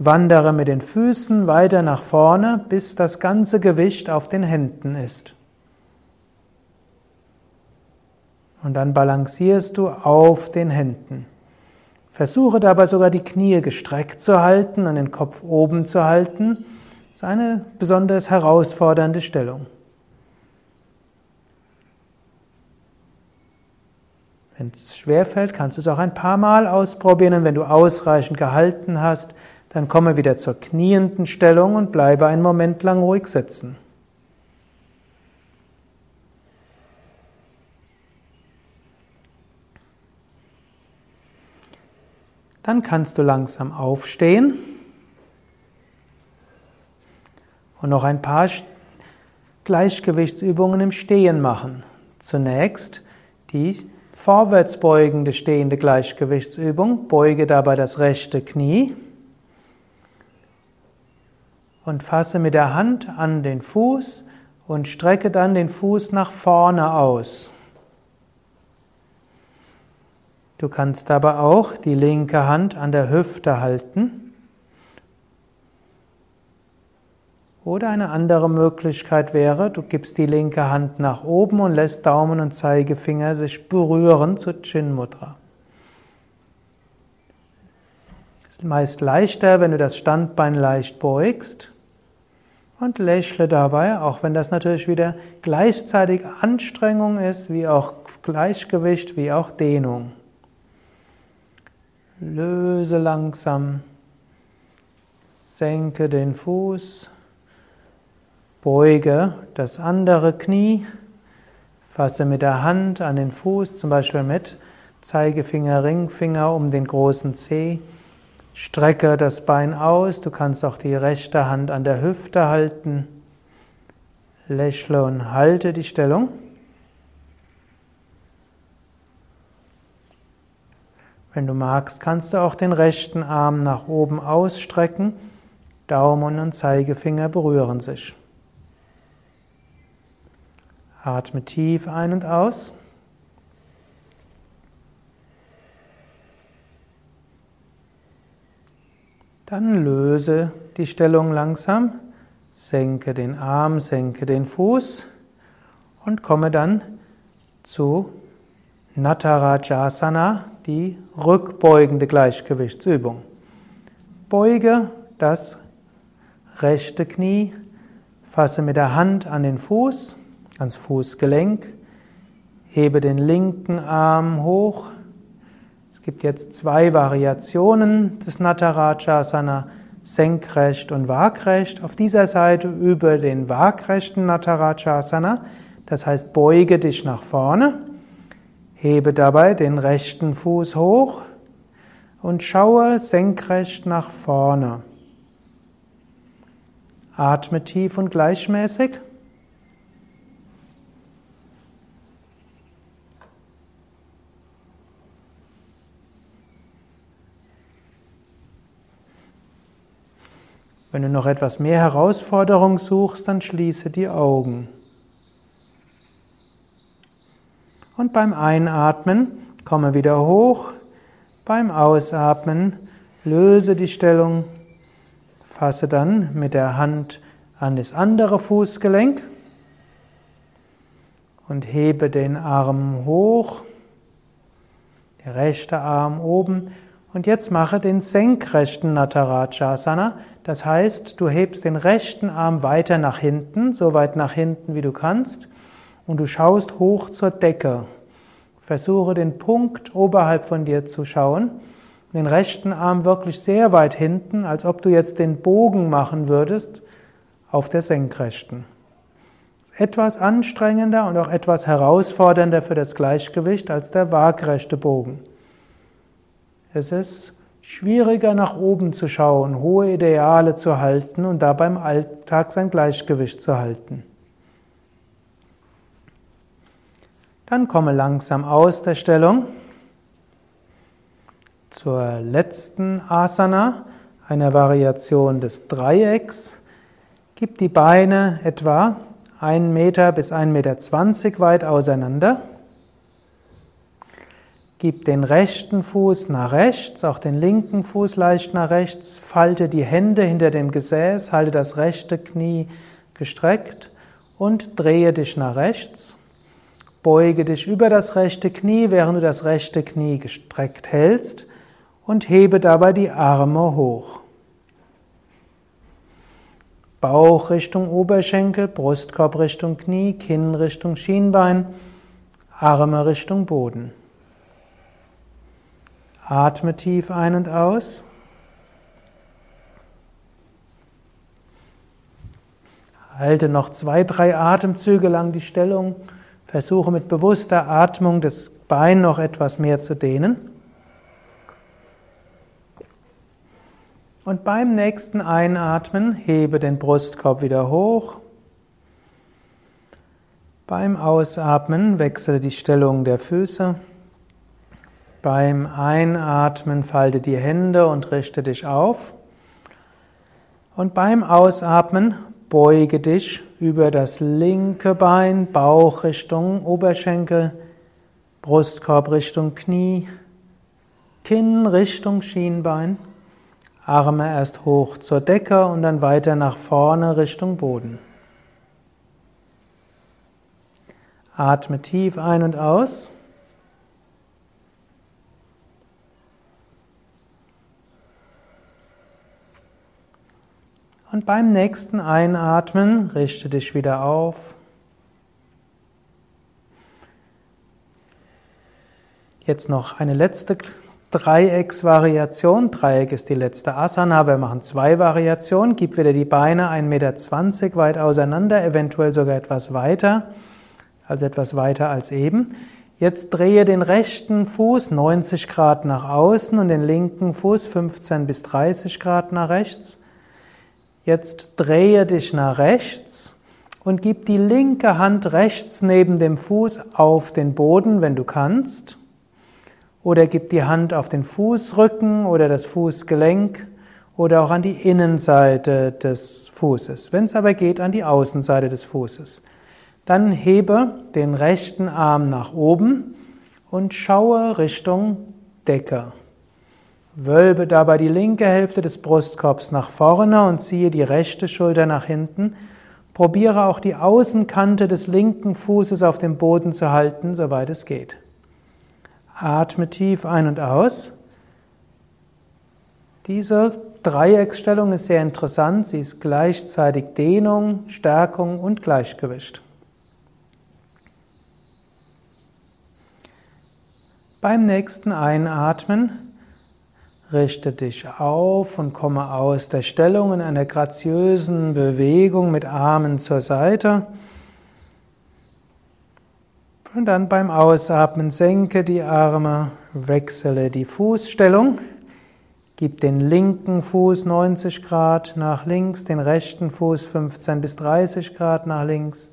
wandere mit den Füßen weiter nach vorne, bis das ganze Gewicht auf den Händen ist. Und dann balancierst du auf den Händen. Versuche dabei sogar die Knie gestreckt zu halten und den Kopf oben zu halten. Das ist eine besonders herausfordernde Stellung. Wenn es schwerfällt, kannst du es auch ein paar Mal ausprobieren und wenn du ausreichend gehalten hast, dann komme wieder zur knienden Stellung und bleibe einen Moment lang ruhig sitzen. Dann kannst du langsam aufstehen und noch ein paar Gleichgewichtsübungen im Stehen machen. Zunächst die vorwärtsbeugende stehende Gleichgewichtsübung. Beuge dabei das rechte Knie und fasse mit der Hand an den Fuß und strecke dann den Fuß nach vorne aus. Du kannst aber auch die linke Hand an der Hüfte halten. Oder eine andere Möglichkeit wäre, du gibst die linke Hand nach oben und lässt Daumen und Zeigefinger sich berühren zu Chin Mudra. Es ist meist leichter, wenn du das Standbein leicht beugst und lächle dabei, auch wenn das natürlich wieder gleichzeitig Anstrengung ist, wie auch Gleichgewicht, wie auch Dehnung. Löse langsam. Senke den Fuß. Beuge das andere Knie. Fasse mit der Hand an den Fuß, zum Beispiel mit Zeigefinger, Ringfinger um den großen Zeh. Strecke das Bein aus. Du kannst auch die rechte Hand an der Hüfte halten. Lächle und halte die Stellung. Wenn du magst, kannst du auch den rechten Arm nach oben ausstrecken. Daumen und Zeigefinger berühren sich. Atme tief ein und aus. Dann löse die Stellung langsam, senke den Arm, senke den Fuß und komme dann zu Natarajasana, die rückbeugende Gleichgewichtsübung. Beuge das rechte Knie, fasse mit der Hand an den Fuß, ans Fußgelenk, hebe den linken Arm hoch. Es gibt jetzt zwei Variationen des Natarajasana, senkrecht und waagrecht. Auf dieser Seite über den waagrechten Natarajasana, das heißt beuge dich nach vorne. Hebe dabei den rechten Fuß hoch und schaue senkrecht nach vorne. Atme tief und gleichmäßig. Wenn du noch etwas mehr Herausforderung suchst, dann schließe die Augen. Und beim Einatmen komme wieder hoch. Beim Ausatmen löse die Stellung. Fasse dann mit der Hand an das andere Fußgelenk und hebe den Arm hoch. Der rechte Arm oben. Und jetzt mache den senkrechten Natarajasana. Das heißt, du hebst den rechten Arm weiter nach hinten, so weit nach hinten, wie du kannst und du schaust hoch zur Decke. Versuche den Punkt oberhalb von dir zu schauen, den rechten Arm wirklich sehr weit hinten, als ob du jetzt den Bogen machen würdest auf der Senkrechten. Ist etwas anstrengender und auch etwas herausfordernder für das Gleichgewicht als der waagrechte Bogen. Es ist schwieriger nach oben zu schauen, hohe Ideale zu halten und dabei im Alltag sein Gleichgewicht zu halten. Dann komme langsam aus der Stellung zur letzten Asana, einer Variation des Dreiecks. Gib die Beine etwa 1 Meter bis 1,20 Meter weit auseinander. Gib den rechten Fuß nach rechts, auch den linken Fuß leicht nach rechts. Falte die Hände hinter dem Gesäß, halte das rechte Knie gestreckt und drehe dich nach rechts. Beuge dich über das rechte Knie, während du das rechte Knie gestreckt hältst und hebe dabei die Arme hoch. Bauch Richtung Oberschenkel, Brustkorb Richtung Knie, Kinn Richtung Schienbein, Arme Richtung Boden. Atme tief ein und aus. Halte noch zwei, drei Atemzüge lang die Stellung. Versuche mit bewusster Atmung das Bein noch etwas mehr zu dehnen. Und beim nächsten Einatmen hebe den Brustkorb wieder hoch. Beim Ausatmen wechsle die Stellung der Füße. Beim Einatmen falte die Hände und richte dich auf. Und beim Ausatmen Beuge dich über das linke Bein, Bauch Richtung Oberschenkel, Brustkorb Richtung Knie, Kinn Richtung Schienbein, Arme erst hoch zur Decke und dann weiter nach vorne Richtung Boden. Atme tief ein und aus. Und beim nächsten Einatmen richte dich wieder auf. Jetzt noch eine letzte Dreiecksvariation. Dreieck ist die letzte Asana. Wir machen zwei Variationen. Gib wieder die Beine 1,20 Meter weit auseinander, eventuell sogar etwas weiter, also etwas weiter als eben. Jetzt drehe den rechten Fuß 90 Grad nach außen und den linken Fuß 15 bis 30 Grad nach rechts. Jetzt drehe dich nach rechts und gib die linke Hand rechts neben dem Fuß auf den Boden, wenn du kannst. Oder gib die Hand auf den Fußrücken oder das Fußgelenk oder auch an die Innenseite des Fußes. Wenn es aber geht, an die Außenseite des Fußes. Dann hebe den rechten Arm nach oben und schaue Richtung Decke. Wölbe dabei die linke Hälfte des Brustkorbs nach vorne und ziehe die rechte Schulter nach hinten. Probiere auch die Außenkante des linken Fußes auf dem Boden zu halten, soweit es geht. Atme tief ein und aus. Diese Dreiecksstellung ist sehr interessant. Sie ist gleichzeitig Dehnung, Stärkung und Gleichgewicht. Beim nächsten Einatmen richte dich auf und komme aus der Stellung in einer graziösen Bewegung mit Armen zur Seite. Und dann beim Ausatmen senke die Arme, wechsle die Fußstellung. Gib den linken Fuß 90 Grad nach links, den rechten Fuß 15 bis 30 Grad nach links.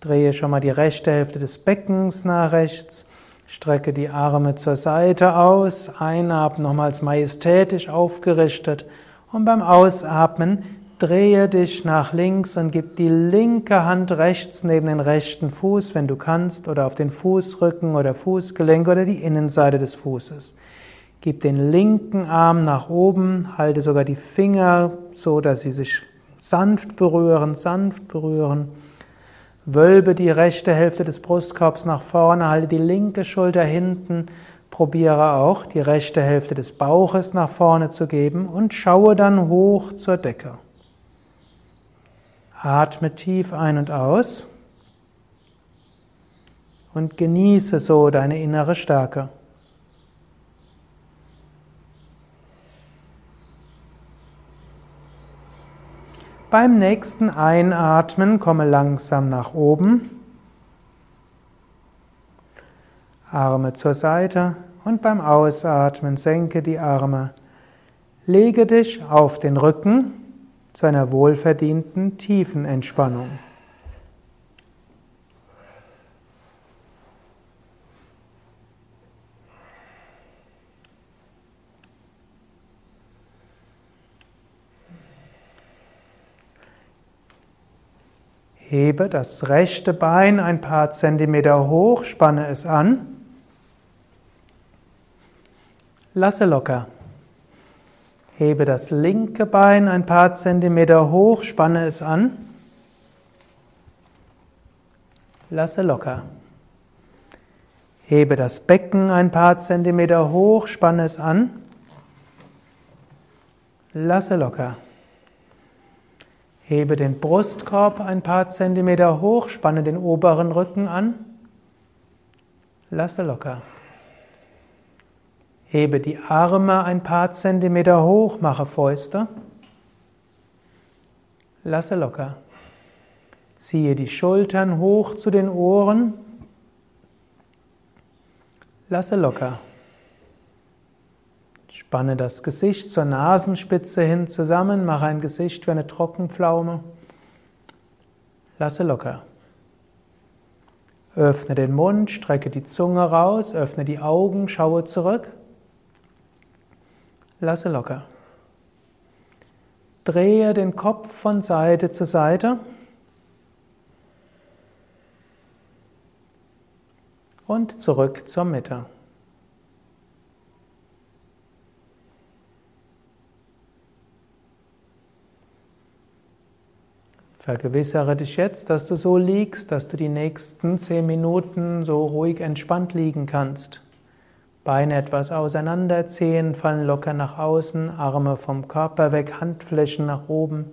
Drehe schon mal die rechte Hälfte des Beckens nach rechts. Strecke die Arme zur Seite aus. Einatmen nochmals majestätisch aufgerichtet. Und beim Ausatmen drehe dich nach links und gib die linke Hand rechts neben den rechten Fuß, wenn du kannst, oder auf den Fußrücken oder Fußgelenk oder die Innenseite des Fußes. Gib den linken Arm nach oben, halte sogar die Finger so, dass sie sich sanft berühren, sanft berühren. Wölbe die rechte Hälfte des Brustkorbs nach vorne, halte die linke Schulter hinten, probiere auch die rechte Hälfte des Bauches nach vorne zu geben und schaue dann hoch zur Decke. Atme tief ein und aus und genieße so deine innere Stärke. Beim nächsten Einatmen komme langsam nach oben. Arme zur Seite und beim Ausatmen senke die Arme. Lege dich auf den Rücken zu einer wohlverdienten tiefen Entspannung. Hebe das rechte Bein ein paar Zentimeter hoch, spanne es an. Lasse locker. Hebe das linke Bein ein paar Zentimeter hoch, spanne es an. Lasse locker. Hebe das Becken ein paar Zentimeter hoch, spanne es an. Lasse locker. Hebe den Brustkorb ein paar Zentimeter hoch, spanne den oberen Rücken an. Lasse locker. Hebe die Arme ein paar Zentimeter hoch, mache Fäuste. Lasse locker. Ziehe die Schultern hoch zu den Ohren. Lasse locker. Spanne das Gesicht zur Nasenspitze hin zusammen, mache ein Gesicht wie eine Trockenpflaume. Lasse locker. Öffne den Mund, strecke die Zunge raus, öffne die Augen, schaue zurück. Lasse locker. Drehe den Kopf von Seite zu Seite. Und zurück zur Mitte. Vergewissere dich jetzt, dass du so liegst, dass du die nächsten zehn Minuten so ruhig entspannt liegen kannst. Beine etwas auseinander, Zehen fallen locker nach außen, Arme vom Körper weg, Handflächen nach oben,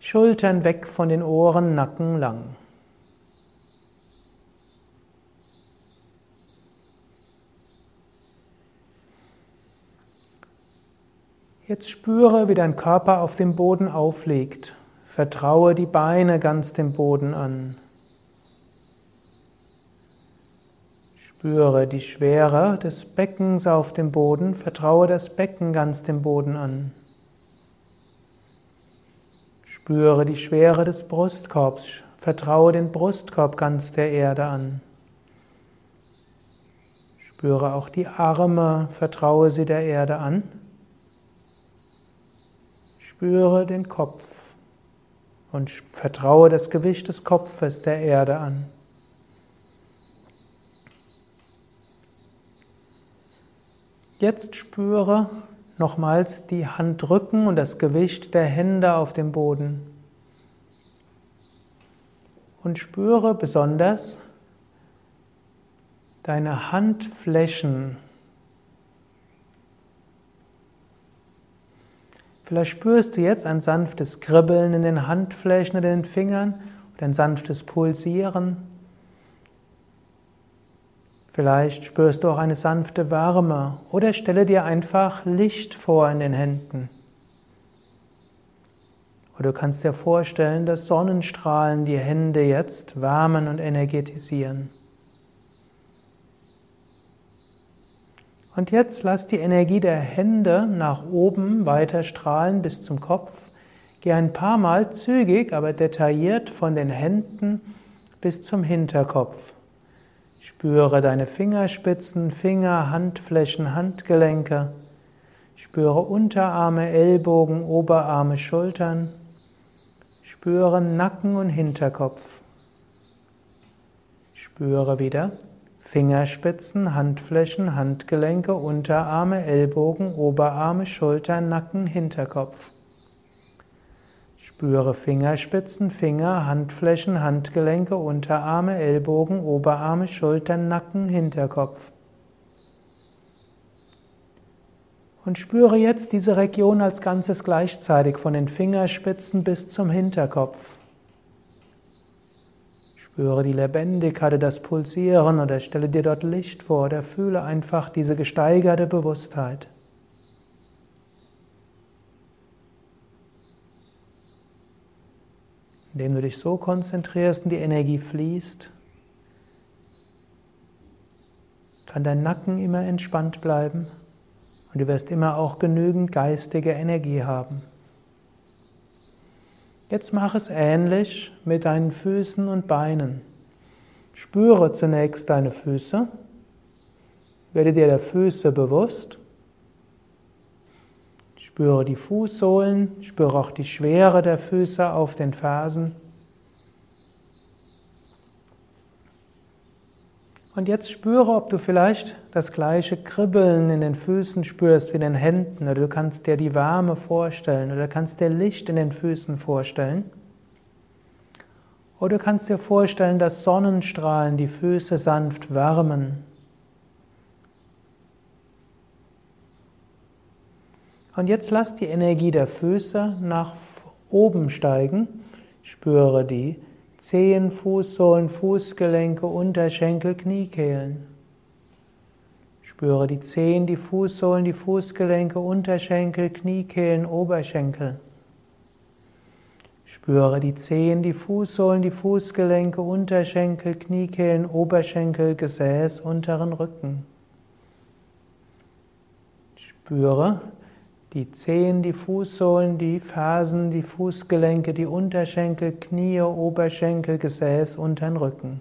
Schultern weg von den Ohren, Nacken lang. Jetzt spüre, wie dein Körper auf dem Boden aufliegt. Vertraue die Beine ganz dem Boden an. Spüre die Schwere des Beckens auf dem Boden. Vertraue das Becken ganz dem Boden an. Spüre die Schwere des Brustkorbs. Vertraue den Brustkorb ganz der Erde an. Spüre auch die Arme. Vertraue sie der Erde an. Spüre den Kopf und vertraue das Gewicht des Kopfes der Erde an. Jetzt spüre nochmals die Handrücken und das Gewicht der Hände auf dem Boden. Und spüre besonders deine Handflächen. Vielleicht spürst du jetzt ein sanftes Kribbeln in den Handflächen oder den Fingern oder ein sanftes Pulsieren. Vielleicht spürst du auch eine sanfte Wärme oder stelle dir einfach Licht vor in den Händen. Oder du kannst dir vorstellen, dass Sonnenstrahlen die Hände jetzt wärmen und energetisieren. Und jetzt lass die Energie der Hände nach oben weiter strahlen bis zum Kopf. Geh ein paar Mal zügig, aber detailliert von den Händen bis zum Hinterkopf. Spüre deine Fingerspitzen, Finger, Handflächen, Handgelenke. Spüre Unterarme, Ellbogen, Oberarme, Schultern. Spüre Nacken und Hinterkopf. Spüre wieder Fingerspitzen, Handflächen, Handgelenke, Unterarme, Ellbogen, Oberarme, Schultern, Nacken, Hinterkopf. Spüre Fingerspitzen, Finger, Handflächen, Handgelenke, Unterarme, Ellbogen, Oberarme, Schultern, Nacken, Hinterkopf. Und spüre jetzt diese Region als Ganzes gleichzeitig von den Fingerspitzen bis zum Hinterkopf. Spüre die Lebendigkeit, das Pulsieren oder stelle dir dort Licht vor oder fühle einfach diese gesteigerte Bewusstheit. Indem du dich so konzentrierst und die Energie fließt, kann dein Nacken immer entspannt bleiben. Und du wirst immer auch genügend geistige Energie haben. Jetzt mach es ähnlich mit deinen Füßen und Beinen. Spüre zunächst deine Füße. Werde dir der Füße bewusst. Spüre die Fußsohlen, spüre auch die Schwere der Füße auf den Fersen. Und jetzt spüre, ob du vielleicht das gleiche Kribbeln in den Füßen spürst wie in den Händen, oder du kannst dir die Wärme vorstellen, oder kannst dir Licht in den Füßen vorstellen. Oder du kannst dir vorstellen, dass Sonnenstrahlen die Füße sanft wärmen. Und jetzt lass die Energie der Füße nach oben steigen. Spüre die Zehen, Fußsohlen, Fußgelenke, Unterschenkel, Kniekehlen. Spüre die Zehen, die Fußsohlen, die Fußgelenke, Unterschenkel, Kniekehlen, Oberschenkel. Spüre die Zehen, die Fußsohlen, die Fußgelenke, Unterschenkel, Kniekehlen, Oberschenkel, Gesäß, unteren Rücken. Spüre die Zehen, die Fußsohlen, die Fersen, die Fußgelenke, die Unterschenkel, Knie, Oberschenkel, Gesäß, unteren Rücken.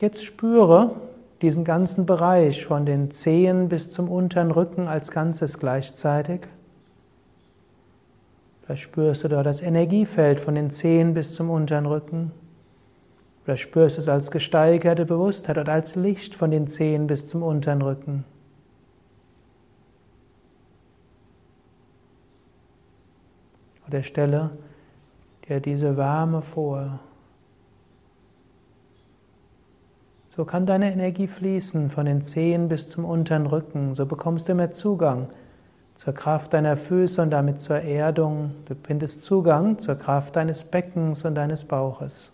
Jetzt spüre diesen ganzen Bereich von den Zehen bis zum unteren Rücken als Ganzes gleichzeitig. Vielleicht spürst du da das Energiefeld von den Zehen bis zum unteren Rücken. Vielleicht spürst du es als gesteigerte Bewusstheit oder als Licht von den Zehen bis zum unteren Rücken. Oder stelle dir diese Wärme vor. So kann deine Energie fließen von den Zehen bis zum unteren Rücken. So bekommst du mehr Zugang zur Kraft deiner Füße und damit zur Erdung. Du findest Zugang zur Kraft deines Beckens und deines Bauches.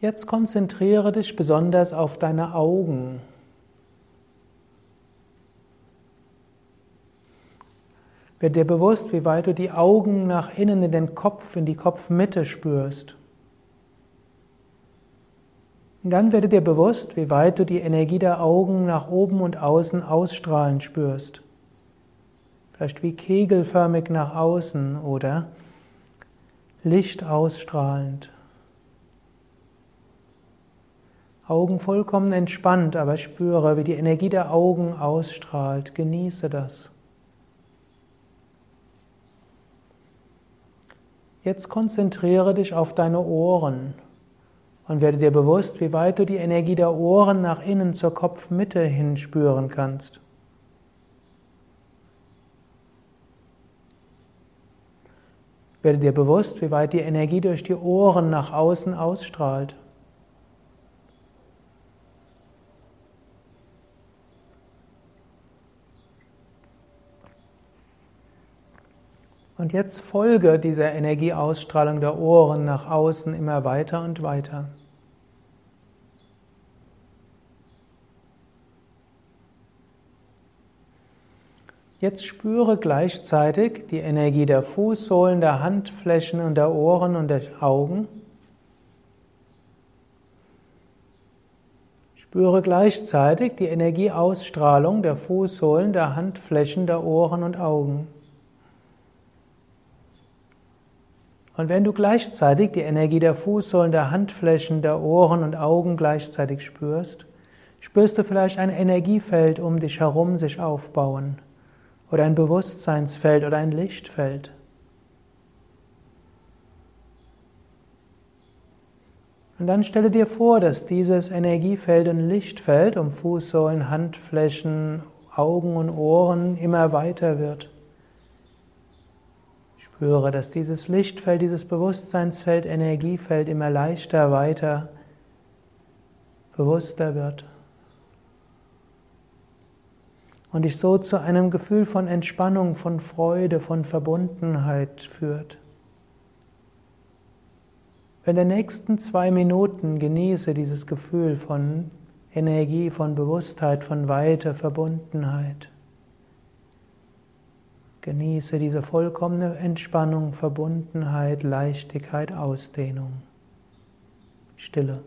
Jetzt konzentriere dich besonders auf deine Augen. Werd dir bewusst, wie weit du die Augen nach innen in den Kopf, in die Kopfmitte spürst. Und dann werde dir bewusst, wie weit du die Energie der Augen nach oben und außen ausstrahlen spürst. Vielleicht wie kegelförmig nach außen oder Licht ausstrahlend. Augen vollkommen entspannt, aber spüre, wie die Energie der Augen ausstrahlt. Genieße das. Jetzt konzentriere dich auf deine Ohren und werde dir bewusst, wie weit du die Energie der Ohren nach innen zur Kopfmitte hin spüren kannst. Werde dir bewusst, wie weit die Energie durch die Ohren nach außen ausstrahlt. Und jetzt folge dieser Energieausstrahlung der Ohren nach außen immer weiter und weiter. Jetzt spüre gleichzeitig die Energie der Fußsohlen, der Handflächen und der Ohren und der Augen. Spüre gleichzeitig die Energieausstrahlung der Fußsohlen, der Handflächen, der Ohren und Augen. Und wenn du gleichzeitig die Energie der Fußsohlen, der Handflächen, der Ohren und Augen gleichzeitig spürst, spürst du vielleicht ein Energiefeld um dich herum sich aufbauen oder ein Bewusstseinsfeld oder ein Lichtfeld. Und dann stelle dir vor, dass dieses Energiefeld und Lichtfeld um Fußsohlen, Handflächen, Augen und Ohren immer weiter wird. Spüre, dass dieses Lichtfeld, dieses Bewusstseinsfeld, Energiefeld immer leichter, weiter, bewusster wird und dich so zu einem Gefühl von Entspannung, von Freude, von Verbundenheit führt. In den nächsten zwei Minuten genieße dieses Gefühl von Energie, von Bewusstheit, von Weite, Verbundenheit. Genieße diese vollkommene Entspannung, Verbundenheit, Leichtigkeit, Ausdehnung. Stille.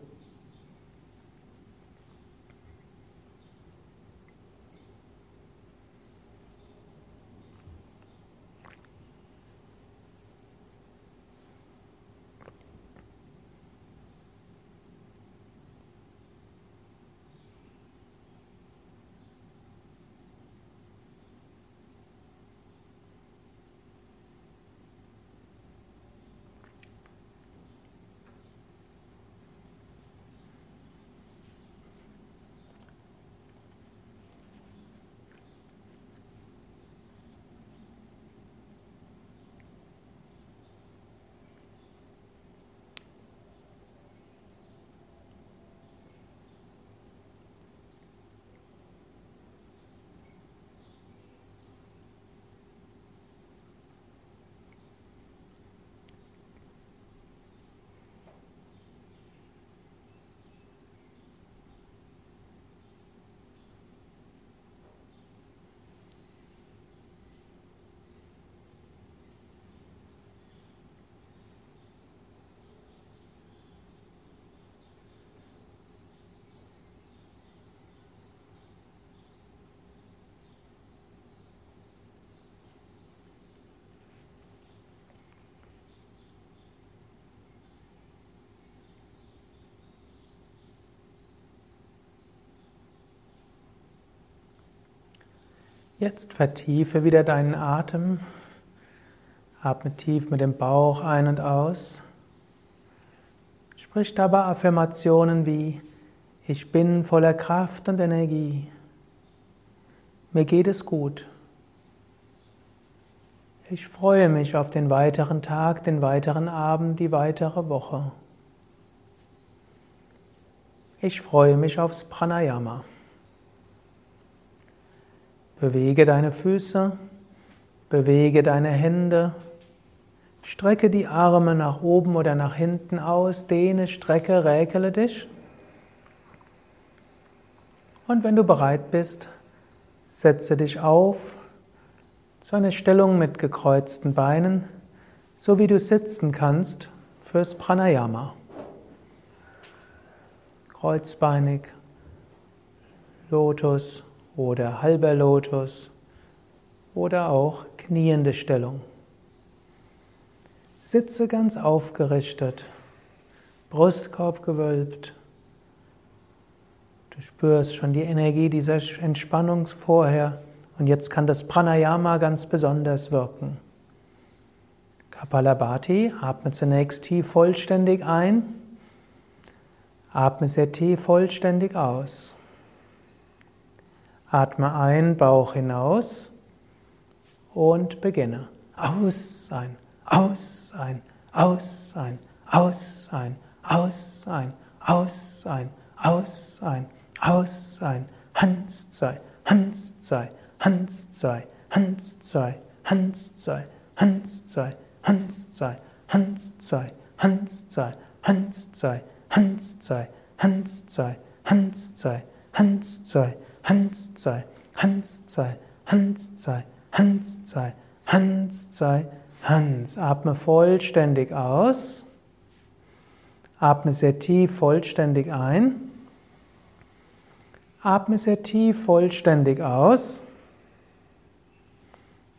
Jetzt vertiefe wieder deinen Atem. Atme tief mit dem Bauch ein und aus. Sprich dabei Affirmationen wie Ich bin voller Kraft und Energie. Mir geht es gut. Ich freue mich auf den weiteren Tag, den weiteren Abend, die weitere Woche. Ich freue mich aufs Pranayama. Bewege deine Füße, bewege deine Hände, strecke die Arme nach oben oder nach hinten aus, dehne, strecke, räkele dich. Und wenn du bereit bist, setze dich auf zu einer Stellung mit gekreuzten Beinen, so wie du sitzen kannst fürs Pranayama. Kreuzbeinig, Lotus oder halber Lotus oder auch kniende Stellung. Sitze ganz aufgerichtet, Brustkorb gewölbt. Du spürst schon die Energie dieser Entspannung vorher und jetzt kann das Pranayama ganz besonders wirken. Kapalabhati, atme zunächst tief vollständig ein, atme sehr tief vollständig aus. Atme ein, Bauch hinaus und beginne. Aus, ein, aus, ein, aus, ein, aus, ein, aus, ein, aus, ein, aus, ein, aus, ein, Hans sei, Hans sei, Hans sei, Hans sei, Hans sei, Hans sei, Hans sei, Hans sei, Hans sei, Hans sei, Hans sei, Hans sei, Hans sei, Hans sei, Hans sei, Hans sei, Hans sei, Hans sei, Hans sei, Hans. Atme vollständig aus. Atme sehr tief vollständig ein. Atme sehr tief vollständig aus.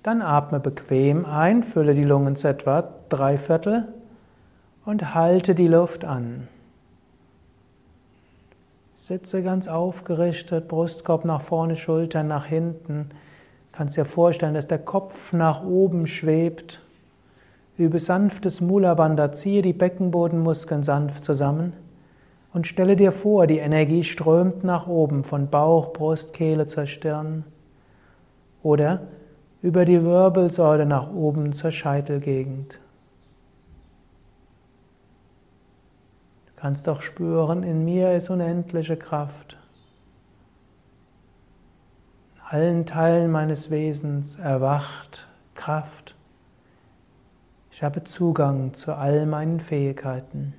Dann atme bequem ein, fülle die Lungen zu etwa drei Viertel und halte die Luft an. Sitze ganz aufgerichtet, Brustkorb nach vorne, Schultern nach hinten. Kannst dir vorstellen, dass der Kopf nach oben schwebt. Übe sanftes Mula Bandha, ziehe die Beckenbodenmuskeln sanft zusammen und stelle dir vor, die Energie strömt nach oben von Bauch, Brust, Kehle zur Stirn oder über die Wirbelsäule nach oben zur Scheitelgegend. Kannst auch spüren, in mir ist unendliche Kraft. In allen Teilen meines Wesens erwacht Kraft. Ich habe Zugang zu all meinen Fähigkeiten.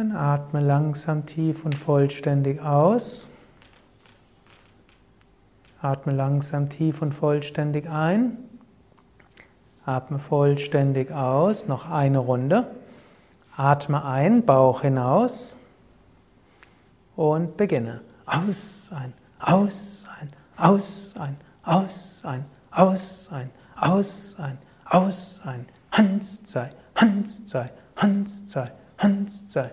Dann atme langsam tief und vollständig aus. Atme langsam tief und vollständig ein. Atme vollständig aus. Noch eine Runde. Atme ein, Bauch hinaus. Und beginne. Aus, ein, aus, ein, aus, ein, aus, ein, aus, ein, aus, ein, aus, ein. Hans sei, Hans sei, Hans sei. Hans sei,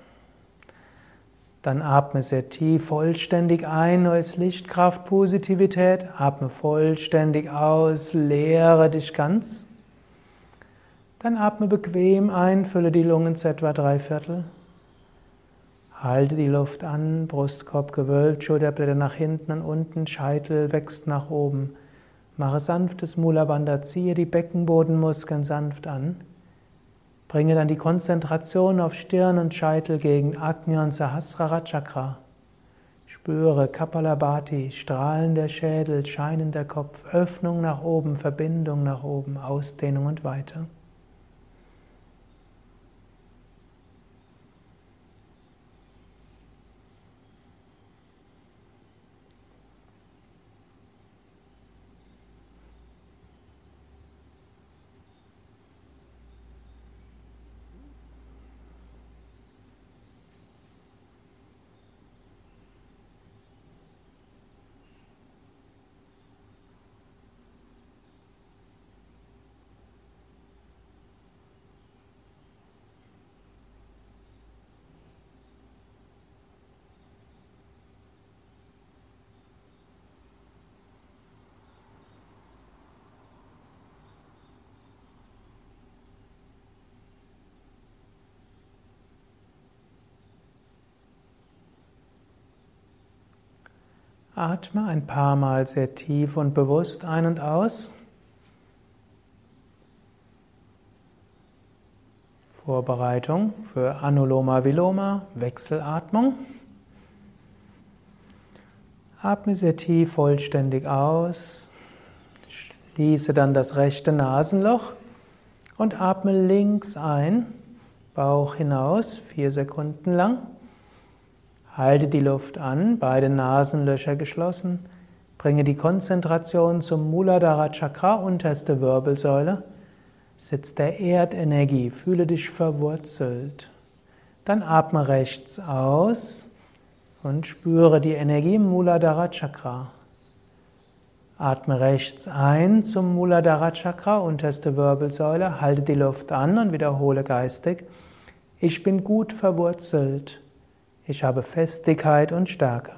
Dann atme sehr tief vollständig ein, neues Licht, Kraft, Positivität. Atme vollständig aus, leere dich ganz. Dann atme bequem ein, fülle die Lungen zu etwa drei Viertel. Halte die Luft an, Brustkorb gewölbt, Schulterblätter nach hinten und unten, Scheitel wächst nach oben. Mache sanftes Mula Bandha, ziehe die Beckenbodenmuskeln sanft an. Bringe dann die Konzentration auf Stirn und Scheitel gegen Agnya und Sahasrara Chakra. Spüre Kapalabhati, strahlender Schädel, scheinender Kopf, Öffnung nach oben, Verbindung nach oben, Ausdehnung und weiter. Atme ein paar Mal sehr tief und bewusst ein und aus. Vorbereitung für Anuloma Viloma, Wechselatmung. Atme sehr tief vollständig aus. Schließe dann das rechte Nasenloch Und atme links ein, Bauch hinaus, vier Sekunden lang. Halte die Luft an, beide Nasenlöcher geschlossen. Bringe die Konzentration zum Muladhara Chakra, unterste Wirbelsäule. Sitz der Erdenergie, fühle dich verwurzelt. Dann atme rechts aus und spüre die Energie im Muladhara Chakra. Atme rechts ein zum Muladhara Chakra, unterste Wirbelsäule, halte die Luft an und wiederhole geistig. Ich bin gut verwurzelt. Ich habe Festigkeit und Stärke.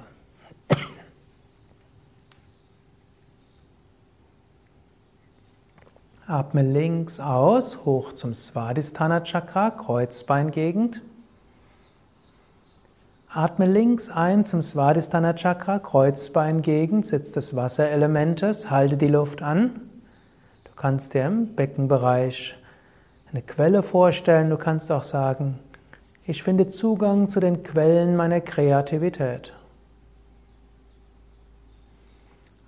Atme links aus, hoch zum Svadhisthana Chakra, Kreuzbeingegend. Atme links ein zum Svadhisthana Chakra, Kreuzbeingegend, Sitz des Wasserelementes, halte die Luft an. Du kannst dir im Beckenbereich eine Quelle vorstellen, du kannst auch sagen, ich finde Zugang zu den Quellen meiner Kreativität.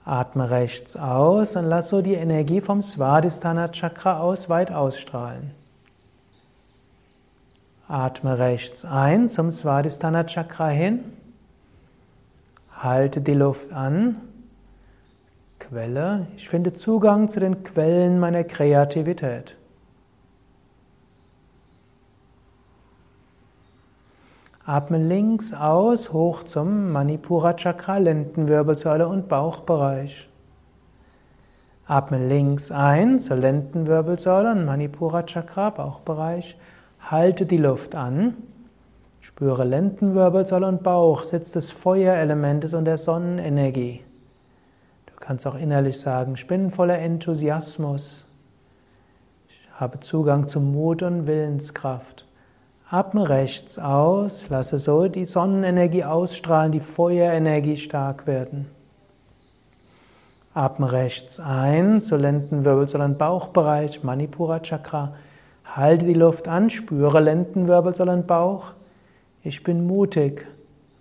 Atme rechts aus und lass so die Energie vom Svadhisthana Chakra aus weit ausstrahlen. Atme rechts ein zum Svadhisthana Chakra hin. Halte die Luft an. Quelle. Ich finde Zugang zu den Quellen meiner Kreativität. Atme links aus, hoch zum Manipura Chakra, Lendenwirbelsäule und Bauchbereich. Atme links ein zur Lendenwirbelsäule und Manipura Chakra, Bauchbereich. Halte die Luft an. Spüre Lendenwirbelsäule und Bauch, Sitz des Feuerelementes und der Sonnenenergie. Du kannst auch innerlich sagen, ich bin voller Enthusiasmus. Ich habe Zugang zu Mut und Willenskraft. Atme rechts aus, lasse so die Sonnenenergie ausstrahlen, die Feuerenergie stark werden. Atme rechts ein, zur Lendenwirbelsäule und Bauchbereich, Manipura Chakra. Halte die Luft an, spüre Lendenwirbelsäule und Bauch. Ich bin mutig,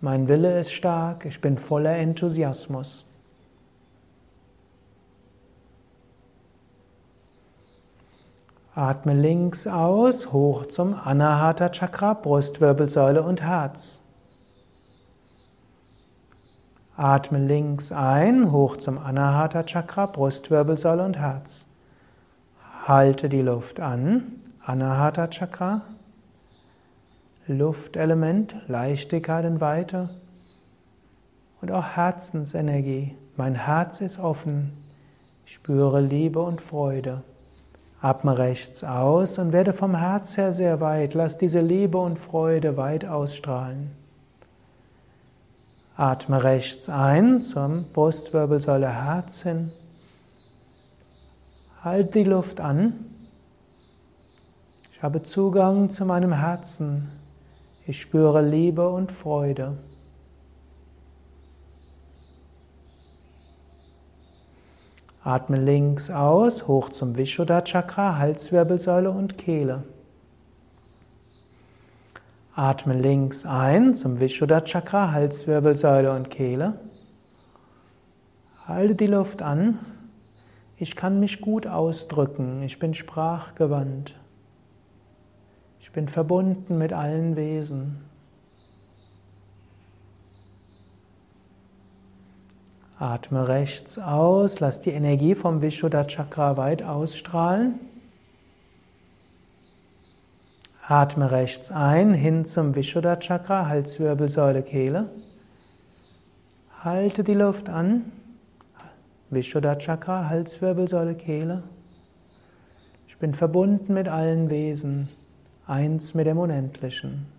mein Wille ist stark, ich bin voller Enthusiasmus. Atme links aus, hoch zum Anahata Chakra, Brustwirbelsäule und Herz. Atme links ein, hoch zum Anahata Chakra, Brustwirbelsäule und Herz. Halte die Luft an, Anahata Chakra. Luftelement, Leichtigkeit und Weite. Und auch Herzensenergie. Mein Herz ist offen. Ich spüre Liebe und Freude. Atme rechts aus und werde vom Herz her sehr weit. Lass diese Liebe und Freude weit ausstrahlen. Atme rechts ein zum Brustwirbelsäule Herz hin. Halt die Luft an. Ich habe Zugang zu meinem Herzen. Ich spüre Liebe und Freude. Atme links aus, hoch zum Vishuddha Chakra, Halswirbelsäule und Kehle. Atme links ein zum Vishuddha Chakra, Halswirbelsäule und Kehle. Halte die Luft an. Ich kann mich gut ausdrücken. Ich bin sprachgewandt. Ich bin verbunden mit allen Wesen. Atme rechts aus, lass die Energie vom Vishuddha Chakra weit ausstrahlen. Atme rechts ein, hin zum Vishuddha Chakra, Halswirbelsäule, Kehle. Halte die Luft an. Vishuddha Chakra, Halswirbelsäule, Kehle. Ich bin verbunden mit allen Wesen, eins mit dem Unendlichen.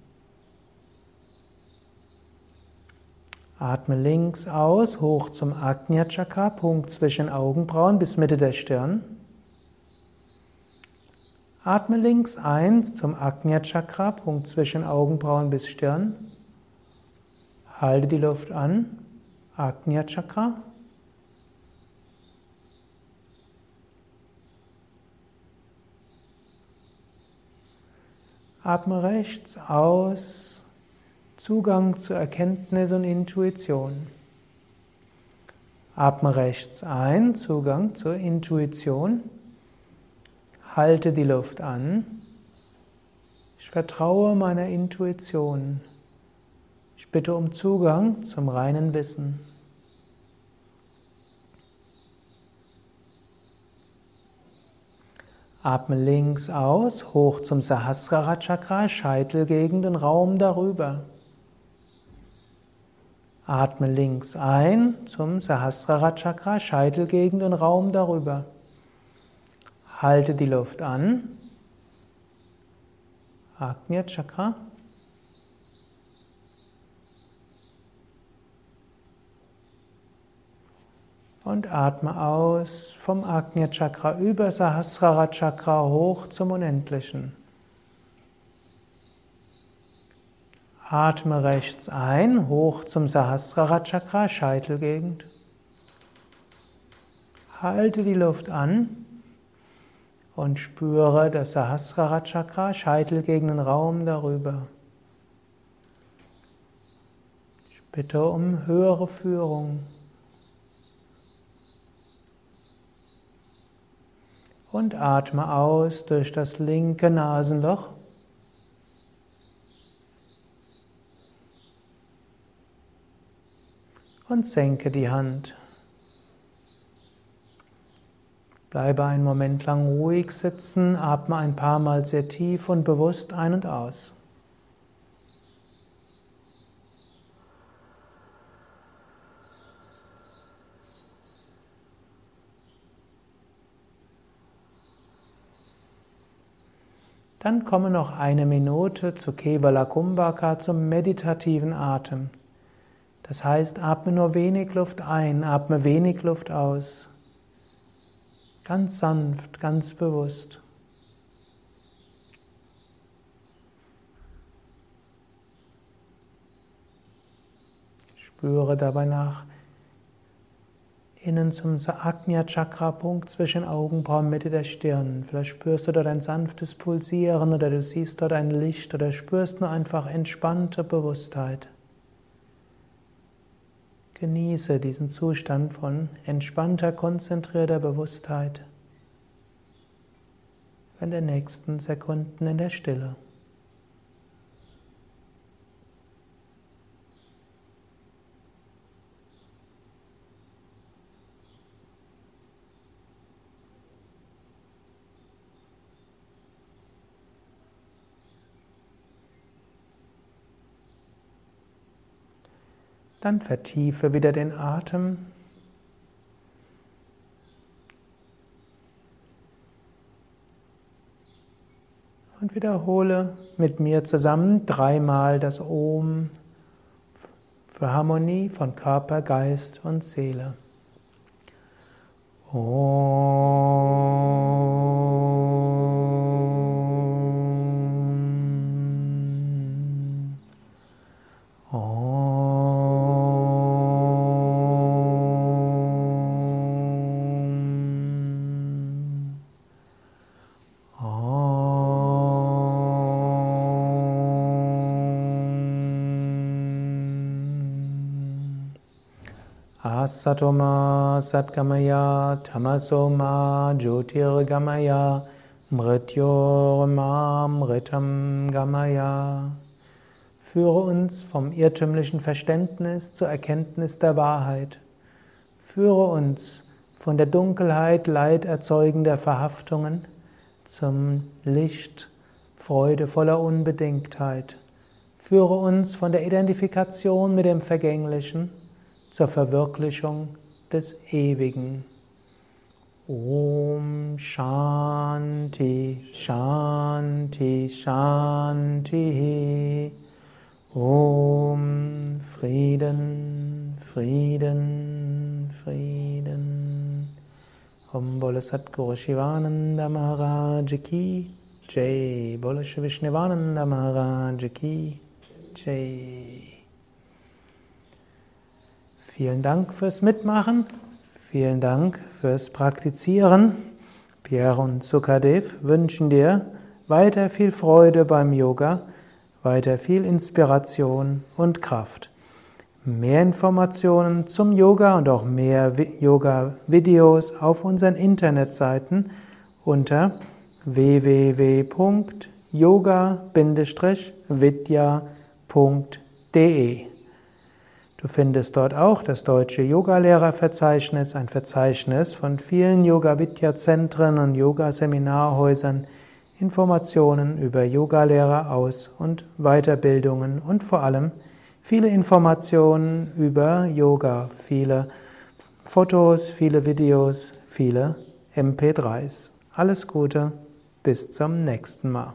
Atme links aus, hoch zum Agnya Chakra, Punkt zwischen Augenbrauen bis Mitte der Stirn. Atme links ein zum Agnya Chakra, Punkt zwischen Augenbrauen bis Stirn. Halte die Luft an, Agnya Chakra. Atme rechts aus, Zugang zu Erkenntnis und Intuition. Atme rechts ein, Zugang zur Intuition. Halte die Luft an. Ich vertraue meiner Intuition. Ich bitte um Zugang zum reinen Wissen. Atme links aus, hoch zum Sahasrara Chakra, Scheitelgegend und Raum darüber. Atme links ein zum Sahasrara Chakra, Scheitelgegend und Raum darüber. Halte die Luft an. Agnya Chakra. Und atme aus vom Agnya Chakra über Sahasrara Chakra hoch zum Unendlichen. Atme rechts ein, hoch zum Sahasrara Chakra, Scheitelgegend. Halte die Luft an und spüre das Sahasrara Chakra, und Raum darüber. Ich bitte um höhere Führung. und atme aus durch das linke Nasenloch. Und senke die Hand. Bleibe einen Moment lang ruhig sitzen, atme ein paar Mal sehr tief und bewusst ein und aus. Dann komme noch eine Minute zu Kevala Kumbhaka, zum meditativen Atem. Das heißt, atme nur wenig Luft ein, atme wenig Luft aus. Ganz sanft, ganz bewusst. Spüre dabei nach, innen zum Ajna Chakra Punkt zwischen Augenbrauen Mitte der Stirn. Vielleicht spürst du dort ein sanftes Pulsieren oder du siehst dort ein Licht oder spürst nur einfach entspannte Bewusstheit. Genieße diesen Zustand von entspannter, konzentrierter Bewusstheit in den nächsten Sekunden in der Stille. Dann vertiefe wieder den Atem. Und wiederhole mit mir zusammen dreimal das Om für Harmonie von Körper, Geist und Seele. Om. Asatoma Satgamaya Tamasoma Jyotirgamaya Mrityorma Mritam Gamaya. Führe uns vom irrtümlichen Verständnis zur Erkenntnis der Wahrheit. Führe uns von der Dunkelheit Leid erzeugender Verhaftungen zum Licht freudevoller Unbedingtheit. Führe uns von der Identifikation mit dem Vergänglichen zur Verwirklichung des Ewigen. Om Shanti Shanti Shanti. Om Frieden Frieden Frieden. Om Bole Satguru Shivananda Maharaj Ki. Jai Bole Vishnuvananda Maharaj Ki. Jai Vielen Dank fürs Mitmachen. Vielen Dank fürs Praktizieren. Pierre und Sukadev wünschen dir weiter viel Freude beim Yoga, weiter viel Inspiration und Kraft. Mehr Informationen zum Yoga und auch mehr Yoga-Videos auf unseren Internetseiten unter www.yoga-vidya.de. Du findest dort auch das deutsche Yogalehrerverzeichnis, ein Verzeichnis von vielen Yoga-Vidya-Zentren und Yoga-Seminarhäusern, Informationen über Yogalehrer aus und Weiterbildungen und vor allem viele Informationen über Yoga, viele Fotos, viele Videos, viele MP3s. Alles Gute, bis zum nächsten Mal.